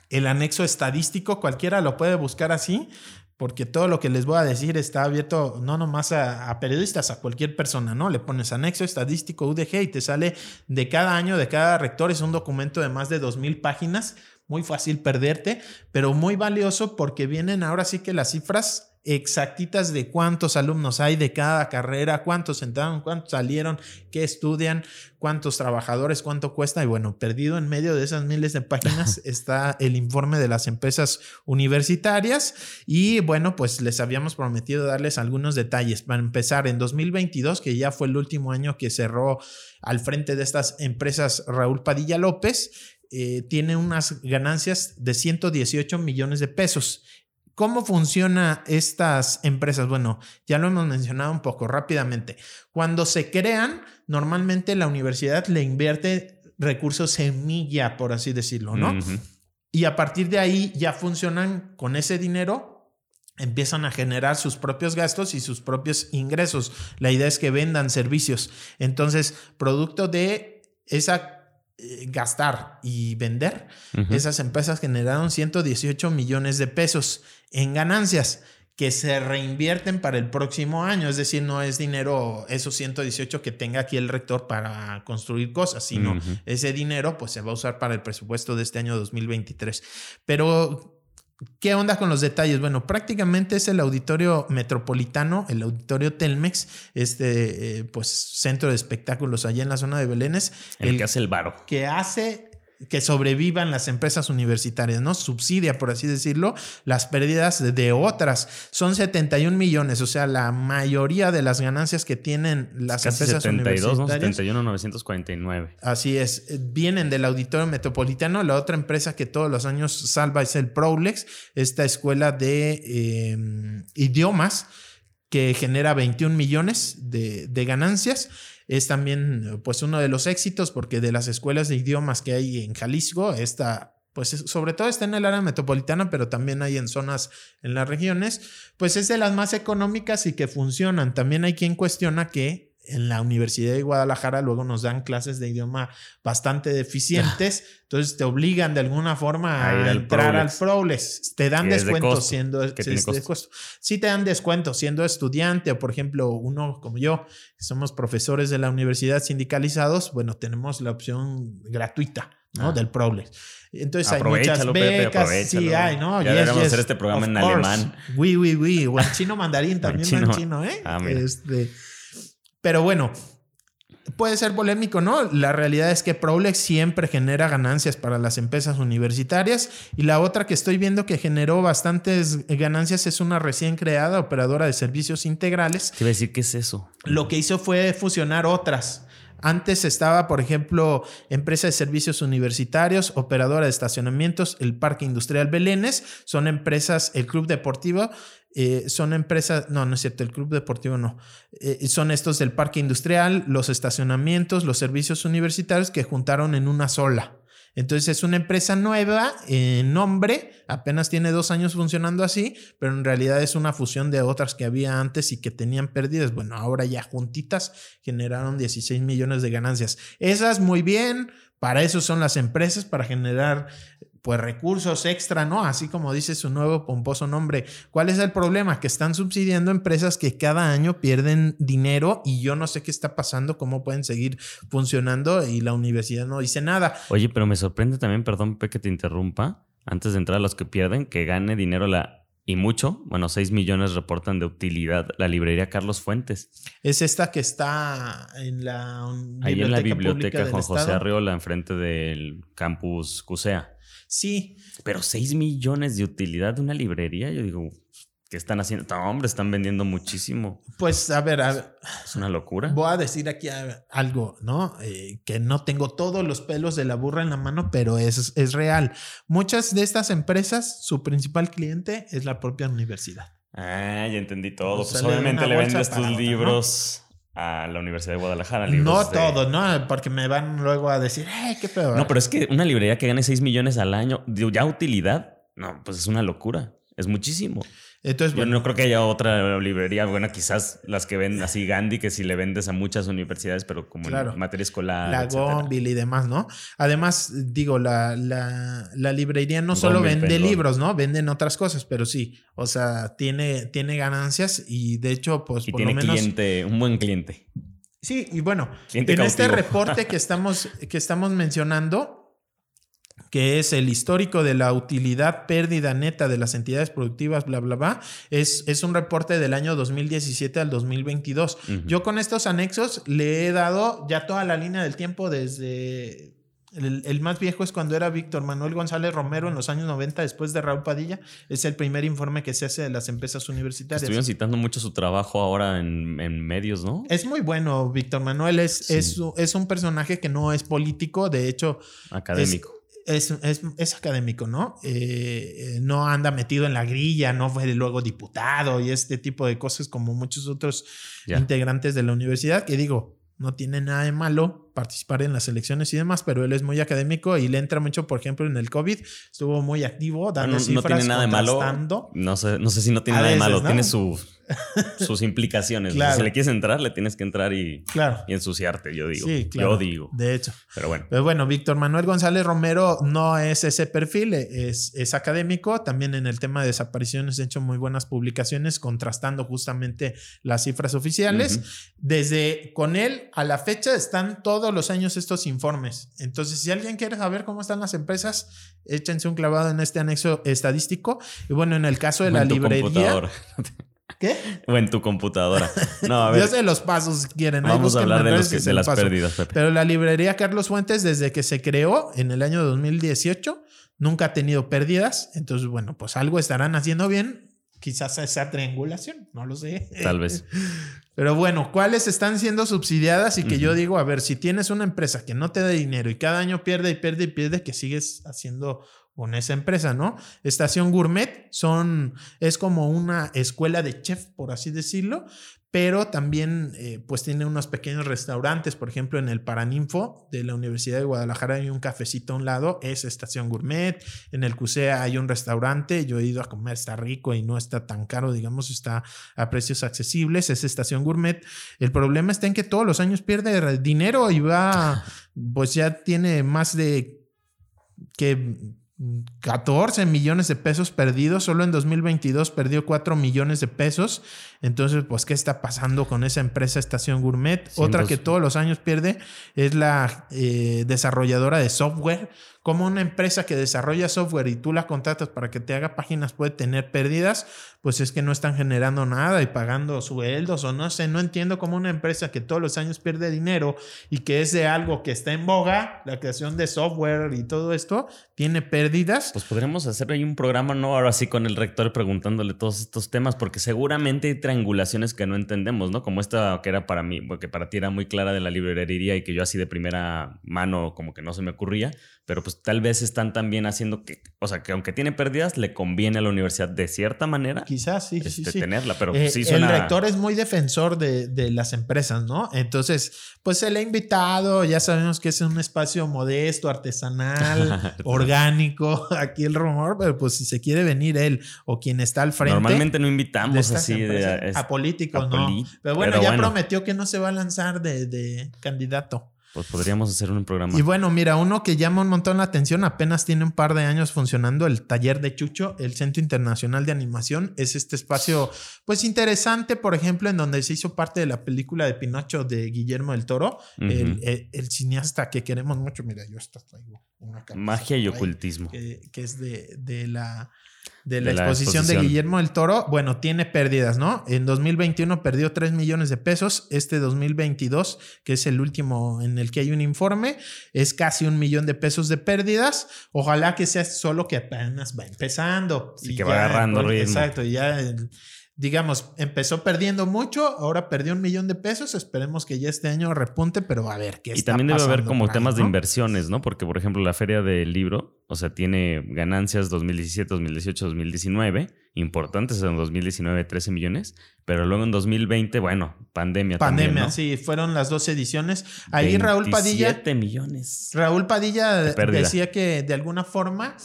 El anexo estadístico, cualquiera lo puede buscar así, porque todo lo que les voy a decir está abierto no nomás a, periodistas, a cualquier persona, ¿no? Le pones anexo estadístico UDG y te sale de cada año, de cada rector, es un documento de más de dos mil páginas, muy fácil perderte, pero muy valioso porque vienen ahora sí que las cifras exactitas de cuántos alumnos hay de cada carrera, cuántos entraron, cuántos salieron, qué estudian, cuántos trabajadores, cuánto cuesta. Y bueno, perdido en medio de esas miles de páginas está el informe de las empresas universitarias. Y bueno, pues les habíamos prometido darles algunos detalles. Para empezar, en 2022, que ya fue el último año que cerró al frente de estas empresas Raúl Padilla López, eh, tiene unas ganancias de 118 millones de pesos. ¿Cómo funcionan estas empresas? Bueno, ya lo hemos mencionado un poco rápidamente. Cuando se crean, normalmente la universidad le invierte recursos semilla, por así decirlo, ¿no? Y a partir de ahí ya funcionan con ese dinero, empiezan a generar sus propios gastos y sus propios ingresos. La idea es que vendan servicios. Entonces, producto de esa eh, gastar y vender, esas empresas generaron 118 millones de pesos en ganancias que se reinvierten para el próximo año. Es decir, no es dinero, esos 118 que tenga aquí el rector para construir cosas, sino ese dinero pues se va a usar para el presupuesto de este año 2023. Pero ¿Qué onda con los detalles? Bueno, prácticamente es el auditorio metropolitano, el auditorio Telmex, este eh, pues centro de espectáculos allá en la zona de Belénes. El, que hace el varo. Que hace que sobrevivan las empresas universitarias, ¿no? Subsidia, por así decirlo, las pérdidas de otras. Son 71 millones, o sea, la mayoría de las ganancias que tienen las empresas 72, universitarias. 71, 949. Así es, vienen del auditorio metropolitano. La otra empresa que todos los años salva es el Prolex, esta escuela de eh, idiomas que genera 21 millones de, de ganancias es también pues uno de los éxitos porque de las escuelas de idiomas que hay en Jalisco, esta pues sobre todo está en el área metropolitana, pero también hay en zonas en las regiones, pues es de las más económicas y que funcionan. También hay quien cuestiona que en la Universidad de Guadalajara luego nos dan clases de idioma bastante deficientes, entonces te obligan de alguna forma a, entrar al Proles. Te dan descuento siendo Sí te dan descuento siendo estudiante o por ejemplo uno como yo, que somos profesores de la universidad sindicalizados, bueno, tenemos la opción gratuita, ¿no? Ah. Del Proles. Entonces hay muchas becas, sí hay, ¿no? Ya deberíamos hacer este programa en alemán. Oui, oui, oui, o en chino mandarín también en chino, ¿eh? Ah, este pero bueno, puede ser polémico, ¿no? La realidad es que Prolex siempre genera ganancias para las empresas universitarias y la otra que estoy viendo que generó bastantes ganancias es una recién creada operadora de servicios integrales. Te iba a decir qué es eso. Lo que hizo fue fusionar otras. Antes estaba, por ejemplo, empresa de servicios universitarios, operadora de estacionamientos, el Parque Industrial Belénes, son empresas, el Club Deportivo, eh, son empresas, no, no es cierto, el Club Deportivo no, eh, son estos del Parque Industrial, los estacionamientos, los servicios universitarios que juntaron en una sola. Entonces es una empresa nueva en nombre, apenas tiene dos años funcionando así, pero en realidad es una fusión de otras que había antes y que tenían pérdidas. Bueno, ahora ya juntitas generaron 16 millones de ganancias. Esas muy bien, para eso son las empresas, para generar pues recursos extra, ¿no? Así como dice su nuevo pomposo nombre. ¿Cuál es el problema? Que están subsidiando empresas que cada año pierden dinero y yo no sé qué está pasando, cómo pueden seguir funcionando y la universidad no dice nada. Oye, pero me sorprende también, perdón, que te interrumpa, antes de entrar a los que pierden, que gane dinero la y mucho, bueno, 6 millones reportan de utilidad la librería Carlos Fuentes. Es esta que está en la Ahí en la biblioteca Juan José Arriola, enfrente del campus CUSEA. Sí. Pero 6 millones de utilidad de una librería, yo digo, ¿qué están haciendo? No, hombre, están vendiendo muchísimo. Pues a ver, es una locura. Voy a decir aquí algo, ¿no? Eh, que no tengo todos los pelos de la burra en la mano, pero es, es real. Muchas de estas empresas, su principal cliente es la propia universidad. Ah, ya entendí todo. pues obviamente le vendes tus libros a la Universidad de Guadalajara. No todo, ¿no? Porque me van luego a decir, ¡ay, qué peor! No, pero es que una librería que gane 6 millones al año, ya utilidad, no, pues es una locura. Es muchísimo. Entonces, Yo no creo que haya otra librería, bueno, quizás las que venden así Gandhi, que si le vendes a muchas universidades, pero como en materia escolar. La Gonville y demás, ¿no? Además, digo, la, la, librería no solo vende libros, ¿no? Venden otras cosas, pero sí, o sea, tiene, tiene ganancias y de hecho, pues y tiene cliente, un buen cliente. Sí, y bueno, en este reporte que estamos, que estamos mencionando, que es el histórico de la utilidad pérdida neta de las entidades productivas, bla, bla, bla, es, es un reporte del año 2017 al 2022. Yo con estos anexos le he dado ya toda la línea del tiempo desde... El, más viejo es cuando era Víctor Manuel González Romero en los años 90, después de Raúl Padilla. Es el primer informe que se hace de las empresas universitarias. Estuvieron citando mucho su trabajo ahora en, medios, ¿no? Es muy bueno, Víctor Manuel. Es, es, es, un personaje que no es político, de hecho. Académico es, académico, ¿no? Eh, no anda metido en la grilla, no fue luego diputado y este tipo de cosas como muchos otros integrantes de la universidad, que digo, no tiene nada de malo participar en las elecciones y demás, pero él es muy académico y le entra mucho, por ejemplo, en el COVID, estuvo muy activo, dando no, cifras, no tiene nada de malo. No sé, no sé si no tiene nada de malo, tiene su, sus implicaciones. Si le quieres entrar, le tienes que entrar y, y ensuciarte, yo digo. Sí, claro. Yo digo. De hecho. Pero bueno. Pero bueno, Víctor Manuel González Romero no es ese perfil, es, es académico. También en el tema de desapariciones ha hecho muy buenas publicaciones contrastando justamente las cifras oficiales. Desde con él a la fecha están todos los años estos informes. Entonces, si alguien quiere saber cómo están las empresas, échense un clavado en este anexo estadístico. Y bueno, en el caso de la librería. ¿Qué? O en tu computadora. No, a ver. Yo sé los pasos si quieren. Vamos a hablar de, de las pérdidas, Pero la librería Carlos Fuentes, desde que se creó en el año 2018, nunca ha tenido pérdidas. Entonces, bueno, pues algo estarán haciendo bien. Quizás esa triangulación, no lo sé. Tal vez. Pero bueno, ¿cuáles están siendo subsidiadas? Y que yo digo, a ver, si tienes una empresa que no te da dinero y cada año pierde y pierde y pierde, que sigues haciendo con esa empresa, ¿no? Estación Gourmet son, es como una escuela de chef, por así decirlo, pero también eh, pues tiene unos pequeños restaurantes, por ejemplo en el Paraninfo de la Universidad de Guadalajara hay un cafecito a un lado, es Estación Gourmet, en el CUSEA hay un restaurante, yo he ido a comer, está rico y no está tan caro, digamos, está a precios accesibles, es Estación Gourmet. El problema está en que todos los años pierde dinero y va, pues ya tiene más de que 14 millones de pesos perdidos, solo en 2022 perdió 4 millones de pesos. Entonces, pues, ¿qué está pasando con esa empresa Estación Gourmet? Otra que todos los años pierde es la eh, desarrolladora de software como una empresa que desarrolla software y tú la contratas para que te haga páginas puede tener pérdidas, pues es que no están generando nada y pagando sueldos o no sé, no entiendo cómo una empresa que todos los años pierde dinero y que es de algo que está en boga, la creación de software y todo esto, tiene pérdidas. Pues podríamos hacer ahí un programa, ¿no? Ahora sí con el rector preguntándole todos estos temas, porque seguramente hay triangulaciones que no entendemos, ¿no? Como esta que era para mí, porque para ti era muy clara de la librería y que yo así de primera mano como que no se me ocurría, pero pues tal vez están también haciendo que, o sea, que aunque tiene pérdidas, le conviene a la universidad de cierta manera. Quizás sí, sí, este, sí. tenerla, pero Eh, sí suena... El rector es muy defensor de, de las empresas, ¿no? Entonces, pues se le ha invitado, ya sabemos que es un espacio modesto, artesanal, orgánico, aquí el rumor, pero pues si se quiere venir él o quien está al frente. Normalmente no invitamos así de... empresas, es- a políticos, a ¿no? Pero bueno, pero ya bueno. prometió que no se va a lanzar de, de candidato. Pues podríamos hacer un programa. Y bueno, mira, uno que llama un montón la atención, apenas tiene un par de años funcionando, el taller de Chucho, el Centro Internacional de Animación, es este espacio, pues interesante, por ejemplo, en donde se hizo parte de la película de Pinocho de Guillermo del Toro, el, el- el cineasta que queremos mucho, mira, yo hasta traigo una Magia y ocultismo. Que, que es de, de la... De la, De la exposición, de. Guillermo del Toro, bueno, tiene pérdidas, ¿no? En 2021 perdió 3 millones de pesos. Este 2022, que es el último en el que hay un informe, es casi un millón de pesos de pérdidas. Ojalá que sea solo que apenas va empezando. Sí, Y que va agarrando pues, ritmo. Exacto, y ya, digamos, empezó perdiendo mucho, ahora perdió un millón de pesos. Esperemos que ya este año repunte, pero a ver qué Y está también debe haber como ahí, temas de inversiones, ¿no? Porque, por ejemplo, la feria del libro, o sea, tiene ganancias 2017, 2018, 2019, importantes en 2019, 13 millones, pero luego en 2020, bueno, pandemia. Pandemia, también, ¿no? sí, fueron las dos ediciones. Ahí Raúl Padilla 27 millones. Raúl Padilla De decía que de alguna forma,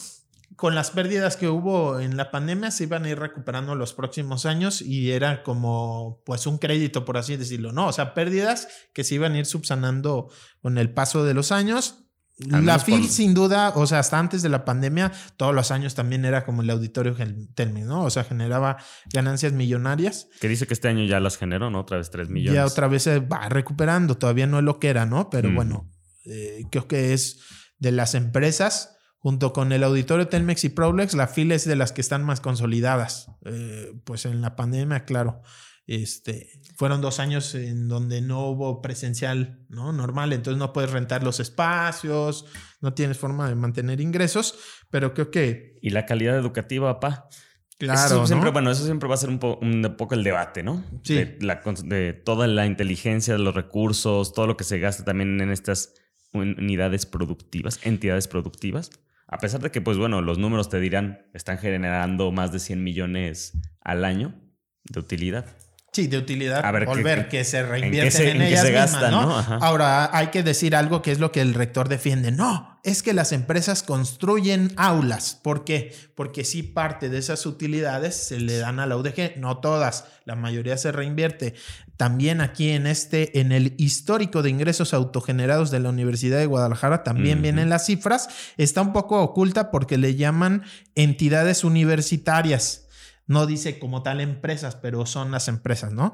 con las pérdidas que hubo en la pandemia, se iban a ir recuperando los próximos años y era como, pues, un crédito, por así decirlo, ¿no? O sea, pérdidas que se iban a ir subsanando con el paso de los años. Al La FIL, por- sin duda, o sea, hasta antes de la pandemia, todos los años también era como el auditorio Telmex, ¿no? O sea, generaba ganancias millonarias. Que dice que este año ya las generó, ¿no? Otra vez 3 millones. Ya otra vez se va recuperando, todavía no es lo que era, ¿no? Pero bueno, eh, creo que es de las empresas, junto con el auditorio Telmex y Prolex, la fila es de las que están más consolidadas. Eh, pues en la pandemia, claro, este, fueron dos años en donde no hubo presencial, ¿no? Normal, entonces no puedes rentar los espacios, no tienes forma de mantener ingresos, pero creo que, Y la calidad educativa, pa. claro, Eso siempre, ¿no? bueno, eso siempre va a ser un, po- un poco el debate, ¿no? Sí. De, la de toda la inteligencia, los recursos, todo lo que se gasta también en estas un- unidades productivas, entidades productivas. A pesar de que, pues bueno, los números te dirán, están generando más de 100 millones al año de utilidad. Sí, de utilidad. A ver, ¿qué- volver que se en reinvierten se- en, ellas se mismas, gastan, ¿no? Ahora hay que decir algo que es lo que el rector defiende. No, es que las empresas construyen aulas. ¿Por qué? Porque sí parte de esas utilidades se le dan a la UDG, no todas, la mayoría se reinvierte. También aquí en este, en el histórico de ingresos autogenerados de la Universidad de Guadalajara, también vienen las cifras. Está un poco oculta porque le llaman entidades universitarias. No dice como tal empresas, pero son las empresas, ¿no?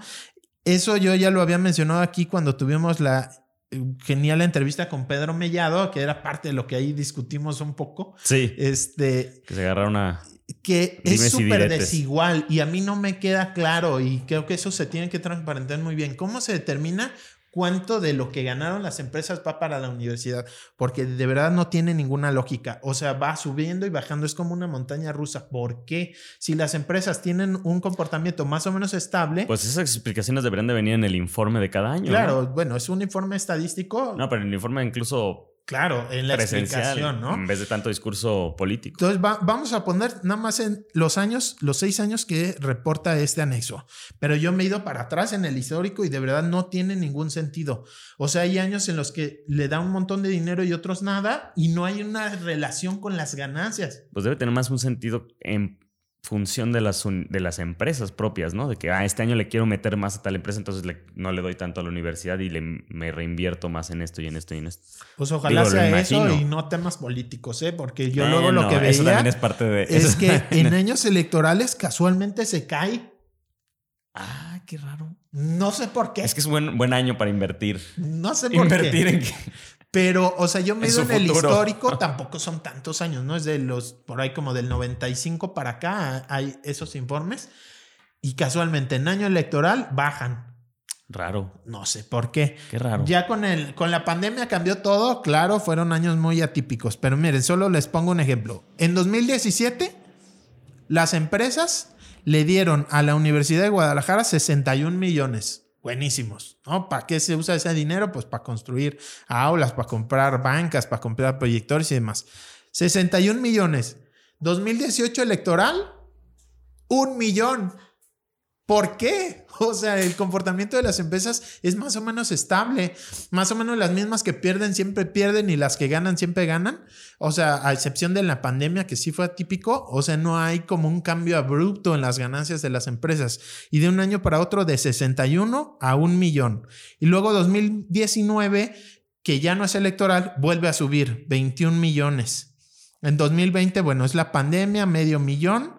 Eso yo ya lo había mencionado aquí cuando tuvimos la eh, genial entrevista con Pedro Mellado, que era parte de lo que ahí discutimos un poco. Sí. Este, Que se agarraron a... que es súper desigual y a mí no me queda claro y creo que eso se tiene que transparentar muy bien. ¿Cómo se determina cuánto de lo que ganaron las empresas va para la universidad? Porque de verdad no tiene ninguna lógica. O sea, va subiendo y bajando, es como una montaña rusa. ¿Por qué? Si las empresas tienen un comportamiento más o menos estable, Pues esas explicaciones deberían de venir en el informe de cada año. claro, ¿no? bueno, es un informe estadístico, No, pero el informe incluso claro, en la presencial, explicación, ¿no? en vez de tanto discurso político. Entonces va- vamos a poner nada más en los años, los seis años que reporta este anexo. Pero yo me he ido para atrás en el histórico y de verdad no tiene ningún sentido. O sea, hay años en los que le da un montón de dinero y otros nada y no hay una relación con las ganancias. Pues debe tener más un sentido en función de las, un- de las empresas propias, ¿no? De que, ah, este año le quiero meter más a tal empresa, entonces le- no le doy tanto a la universidad y le, me reinvierto más en esto y en esto y en esto. Pues ojalá Digo, sea eso y no temas políticos, ¿eh? Porque yo luego lo que Eso veía también es parte de... es eso que en años electorales casualmente se cae. Ah, qué raro. No sé por qué. Es que es buen, buen año para invertir. no sé por Invertir qué. en que... Pero, o sea, yo me En en el histórico, tampoco son tantos años, ¿no? Es de los, por ahí como del 95 para acá hay esos informes. Y casualmente en año electoral bajan. Raro. No sé por qué. Qué raro. Ya con, el, con la pandemia cambió todo, claro, fueron años muy atípicos. Pero miren, solo les pongo un ejemplo. En 2017, las empresas le dieron a la Universidad de Guadalajara 61 millones. Buenísimos, ¿no? ¿Para qué se usa ese dinero? Pues para construir aulas, para comprar bancas, para comprar proyectores y demás. 61 millones. 2018 electoral, un millón. ¿Por qué? O sea, el comportamiento de las empresas es más o menos estable, más o menos las mismas que pierden siempre pierden y las que ganan siempre ganan. O sea, a excepción de la pandemia que sí fue atípico, o sea, no hay como un cambio abrupto en las ganancias de las empresas y de un año para otro de 61 a un millón. Y luego 2019, que ya no es electoral, vuelve a subir 21 millones. En 2020, bueno, es la pandemia, medio millón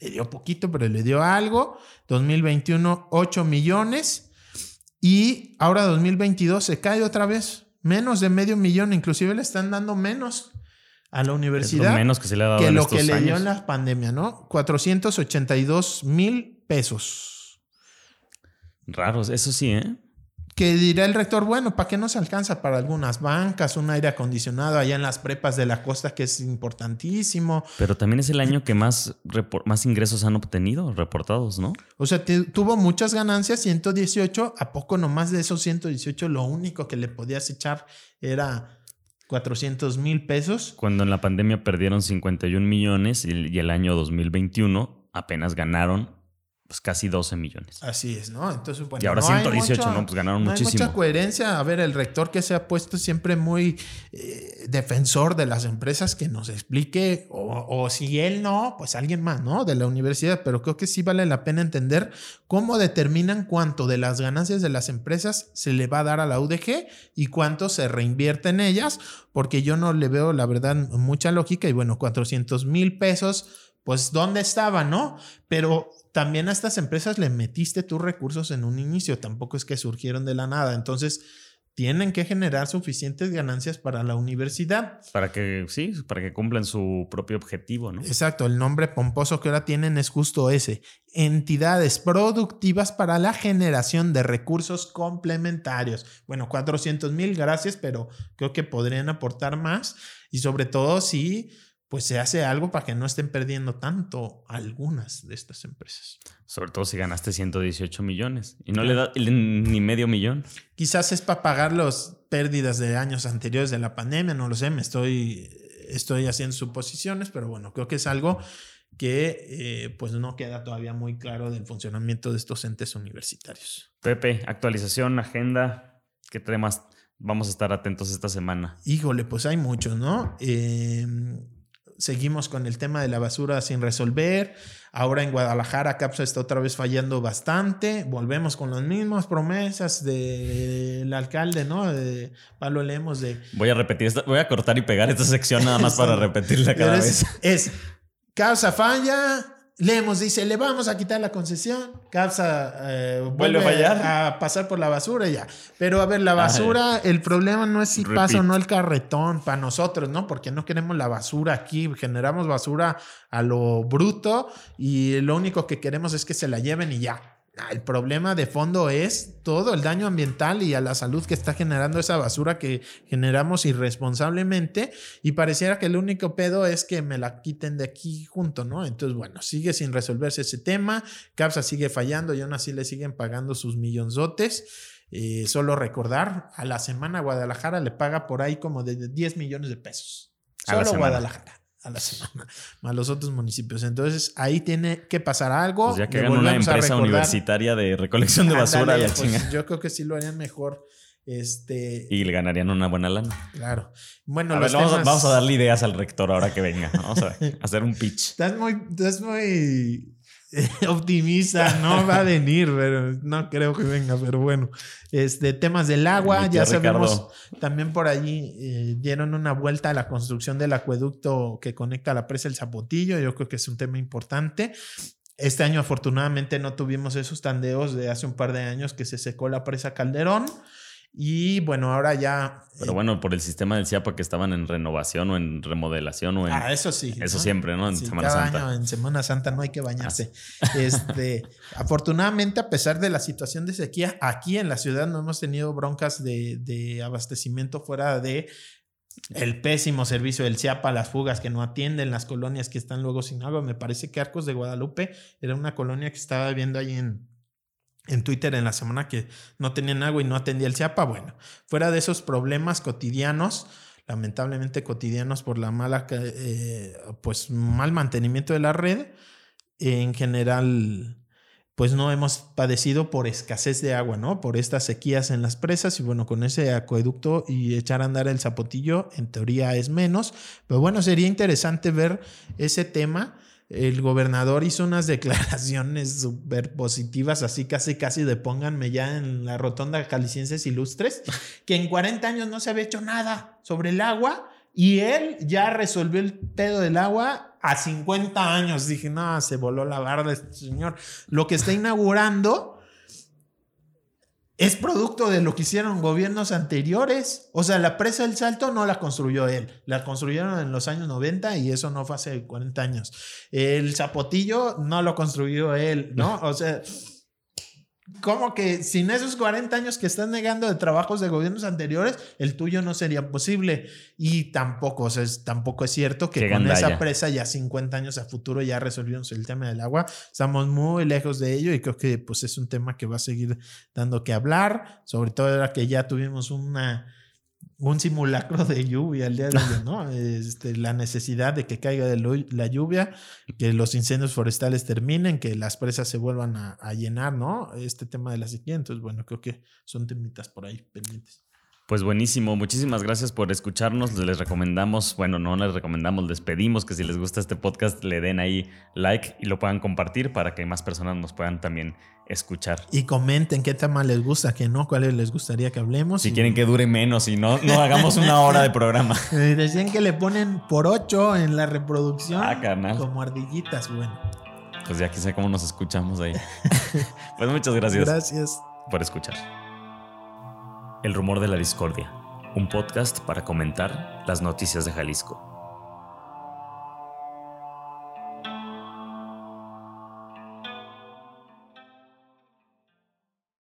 le dio poquito, pero le dio algo. 2021, 8 millones. Y ahora 2022 se cae otra vez. Menos de medio millón. Inclusive le están dando menos a la universidad. menos que se le ha dado que lo que le dio en la pandemia, ¿no? 482 mil pesos. Raros, eso sí, ¿eh? Que dirá el rector, bueno, ¿para qué no se alcanza para algunas bancas, un aire acondicionado allá en las prepas de la costa que es importantísimo? Pero también es el año que más, más ingresos han obtenido, reportados, ¿no? O sea, tuvo muchas ganancias, 118, ¿a poco nomás de esos 118 lo único que le podías echar era 400 mil pesos? Cuando en la pandemia perdieron 51 millones y el año 2021 apenas ganaron pues casi 12 millones. Así es, ¿no? Entonces, bueno, y ahora 118, ¿no? Pues ganaron no muchísimo. Hay mucha coherencia. A ver, el rector que se ha puesto siempre muy eh, defensor de las empresas que nos explique, o, o, si él no, pues alguien más, ¿no? De la universidad. Pero creo que sí vale la pena entender cómo determinan cuánto de las ganancias de las empresas se le va a dar a la UDG y cuánto se reinvierte en ellas, porque yo no le veo, la verdad, mucha lógica. Y bueno, 400 mil pesos pues dónde estaba, ¿no? Pero también a estas empresas le metiste tus recursos en un inicio, tampoco es que surgieron de la nada. Entonces, tienen que generar suficientes ganancias para la universidad. Para que, sí, para que cumplan su propio objetivo, ¿no? Exacto, el nombre pomposo que ahora tienen es justo ese. Entidades productivas para la generación de recursos complementarios. Bueno, 400 mil, gracias, pero creo que podrían aportar más y sobre todo si pues se hace algo para que no estén perdiendo tanto algunas de estas empresas. Sobre todo si ganaste 118 millones y no le da ni medio millón. Quizás es para pagar las pérdidas de años anteriores de la pandemia, no lo sé, me estoy, estoy haciendo suposiciones, pero bueno, creo que es algo que eh, pues no queda todavía muy claro del funcionamiento de estos entes universitarios. Pepe, actualización, agenda, ¿qué temas vamos a estar atentos esta semana? Híjole, pues hay muchos, ¿no? Eh, seguimos con el tema de la basura sin resolver. Ahora en Guadalajara CAPSA está otra vez fallando bastante. Volvemos con las mismas promesas del alcalde, ¿no? De Pablo Lemos de... Voy a repetir, voy a cortar y pegar esta sección nada más para repetirla cada vez. Es, CAPSA falla, Lemos dice, le vamos a quitar la concesión. CAPSA eh, vuelve, a, pasar por la basura y ya. Pero a ver, la basura, el problema no es si pasa o no el carretón para nosotros, ¿no? Porque no queremos la basura aquí. Generamos basura a lo bruto y lo único que queremos es que se la lleven y ya. El problema de fondo es todo el daño ambiental y a la salud que está generando esa basura que generamos irresponsablemente y pareciera que el único pedo es que me la quiten de aquí junto, ¿no? Entonces, bueno, sigue sin resolverse ese tema, CAPSA sigue fallando y aún así le siguen pagando sus millonzotes. Eh, solo recordar, a la semana Guadalajara le paga por ahí como de 10 millones de pesos. Solo Guadalajara a la semana, a los otros municipios. Entonces ahí tiene que pasar algo. Pues ya que hagan una empresa universitaria de recolección de basura. Pues, yo creo que sí lo harían mejor. Este... Y le ganarían una buena lana. Claro. Bueno, vamos, a, darle ideas al rector ahora que venga. Vamos a hacer un pitch. Estás muy, estás muy optimista, no va a venir, pero no creo que venga, pero bueno. Este, temas del agua, ya sabemos, también por allí eh, dieron una vuelta a la construcción del acueducto que conecta la presa El Zapotillo, yo creo que es un tema importante. Este año afortunadamente no tuvimos esos tandeos de hace un par de años que se secó la presa Calderón. Y bueno, ahora ya. Pero eh, bueno, por el sistema del CIAPA que estaban en renovación o en remodelación o en. Ah, eso sí. Eso siempre, ¿no? En Semana Santa. en Semana Santa no hay que bañarse. este, afortunadamente, a pesar de la situación de sequía, aquí en la ciudad no hemos tenido broncas de, de abastecimiento fuera de el pésimo servicio del CIAPA, las fugas que no atienden, las colonias que están luego sin agua. Me parece que Arcos de Guadalupe era una colonia que estaba viviendo ahí en en Twitter en la semana que no tenían agua y no atendía el CIAPA. Bueno, fuera de esos problemas cotidianos, lamentablemente cotidianos por la mala, eh, pues mal mantenimiento de la red, en general, pues no hemos padecido por escasez de agua, ¿no? Por estas sequías en las presas y bueno, con ese acueducto y echar a andar el zapotillo, en teoría es menos, pero bueno, sería interesante ver ese tema el gobernador hizo unas declaraciones súper positivas, así casi casi de pónganme ya en la rotonda Calicienses Ilustres, que en 40 años no se había hecho nada sobre el agua y él ya resolvió el pedo del agua a 50 años. Dije, no, se voló la barda este señor. Lo que está inaugurando es producto de lo que hicieron gobiernos anteriores. O sea, la presa del Salto no la construyó él, la construyeron en los años 90 y eso no fue hace 40 años. El Zapotillo no lo construyó él, ¿no? O sea, como que sin esos 40 años que estás negando de trabajos de gobiernos anteriores, el tuyo no sería posible. Y tampoco, o sea, tampoco es cierto que con esa presa ya 50 años a futuro ya resolvimos el tema del agua. Estamos muy lejos de ello y creo que pues es un tema que va a seguir dando que hablar, sobre todo ahora que ya tuvimos una un simulacro de lluvia el día de hoy, ¿no? Este, la necesidad de que caiga la lluvia, que los incendios forestales terminen, que las presas se vuelvan a, a, llenar, ¿no? Este tema de la sequía. Entonces, bueno, creo que son temitas por ahí pendientes. Pues buenísimo, muchísimas gracias por escucharnos. Les recomendamos, bueno, no les recomendamos, les pedimos que si les gusta este podcast le den ahí like y lo puedan compartir para que más personas nos puedan también escuchar. Y comenten qué tema les gusta, qué no, cuáles les gustaría que hablemos. Si quieren que dure menos y no, no hagamos una hora de programa. Decían que le ponen por ocho en la reproducción. Ah, carnal. Como ardillitas, bueno. Pues ya aquí sé cómo nos escuchamos ahí. pues muchas gracias. Gracias. Por escuchar. El rumor de la discordia, un podcast para comentar las noticias de Jalisco.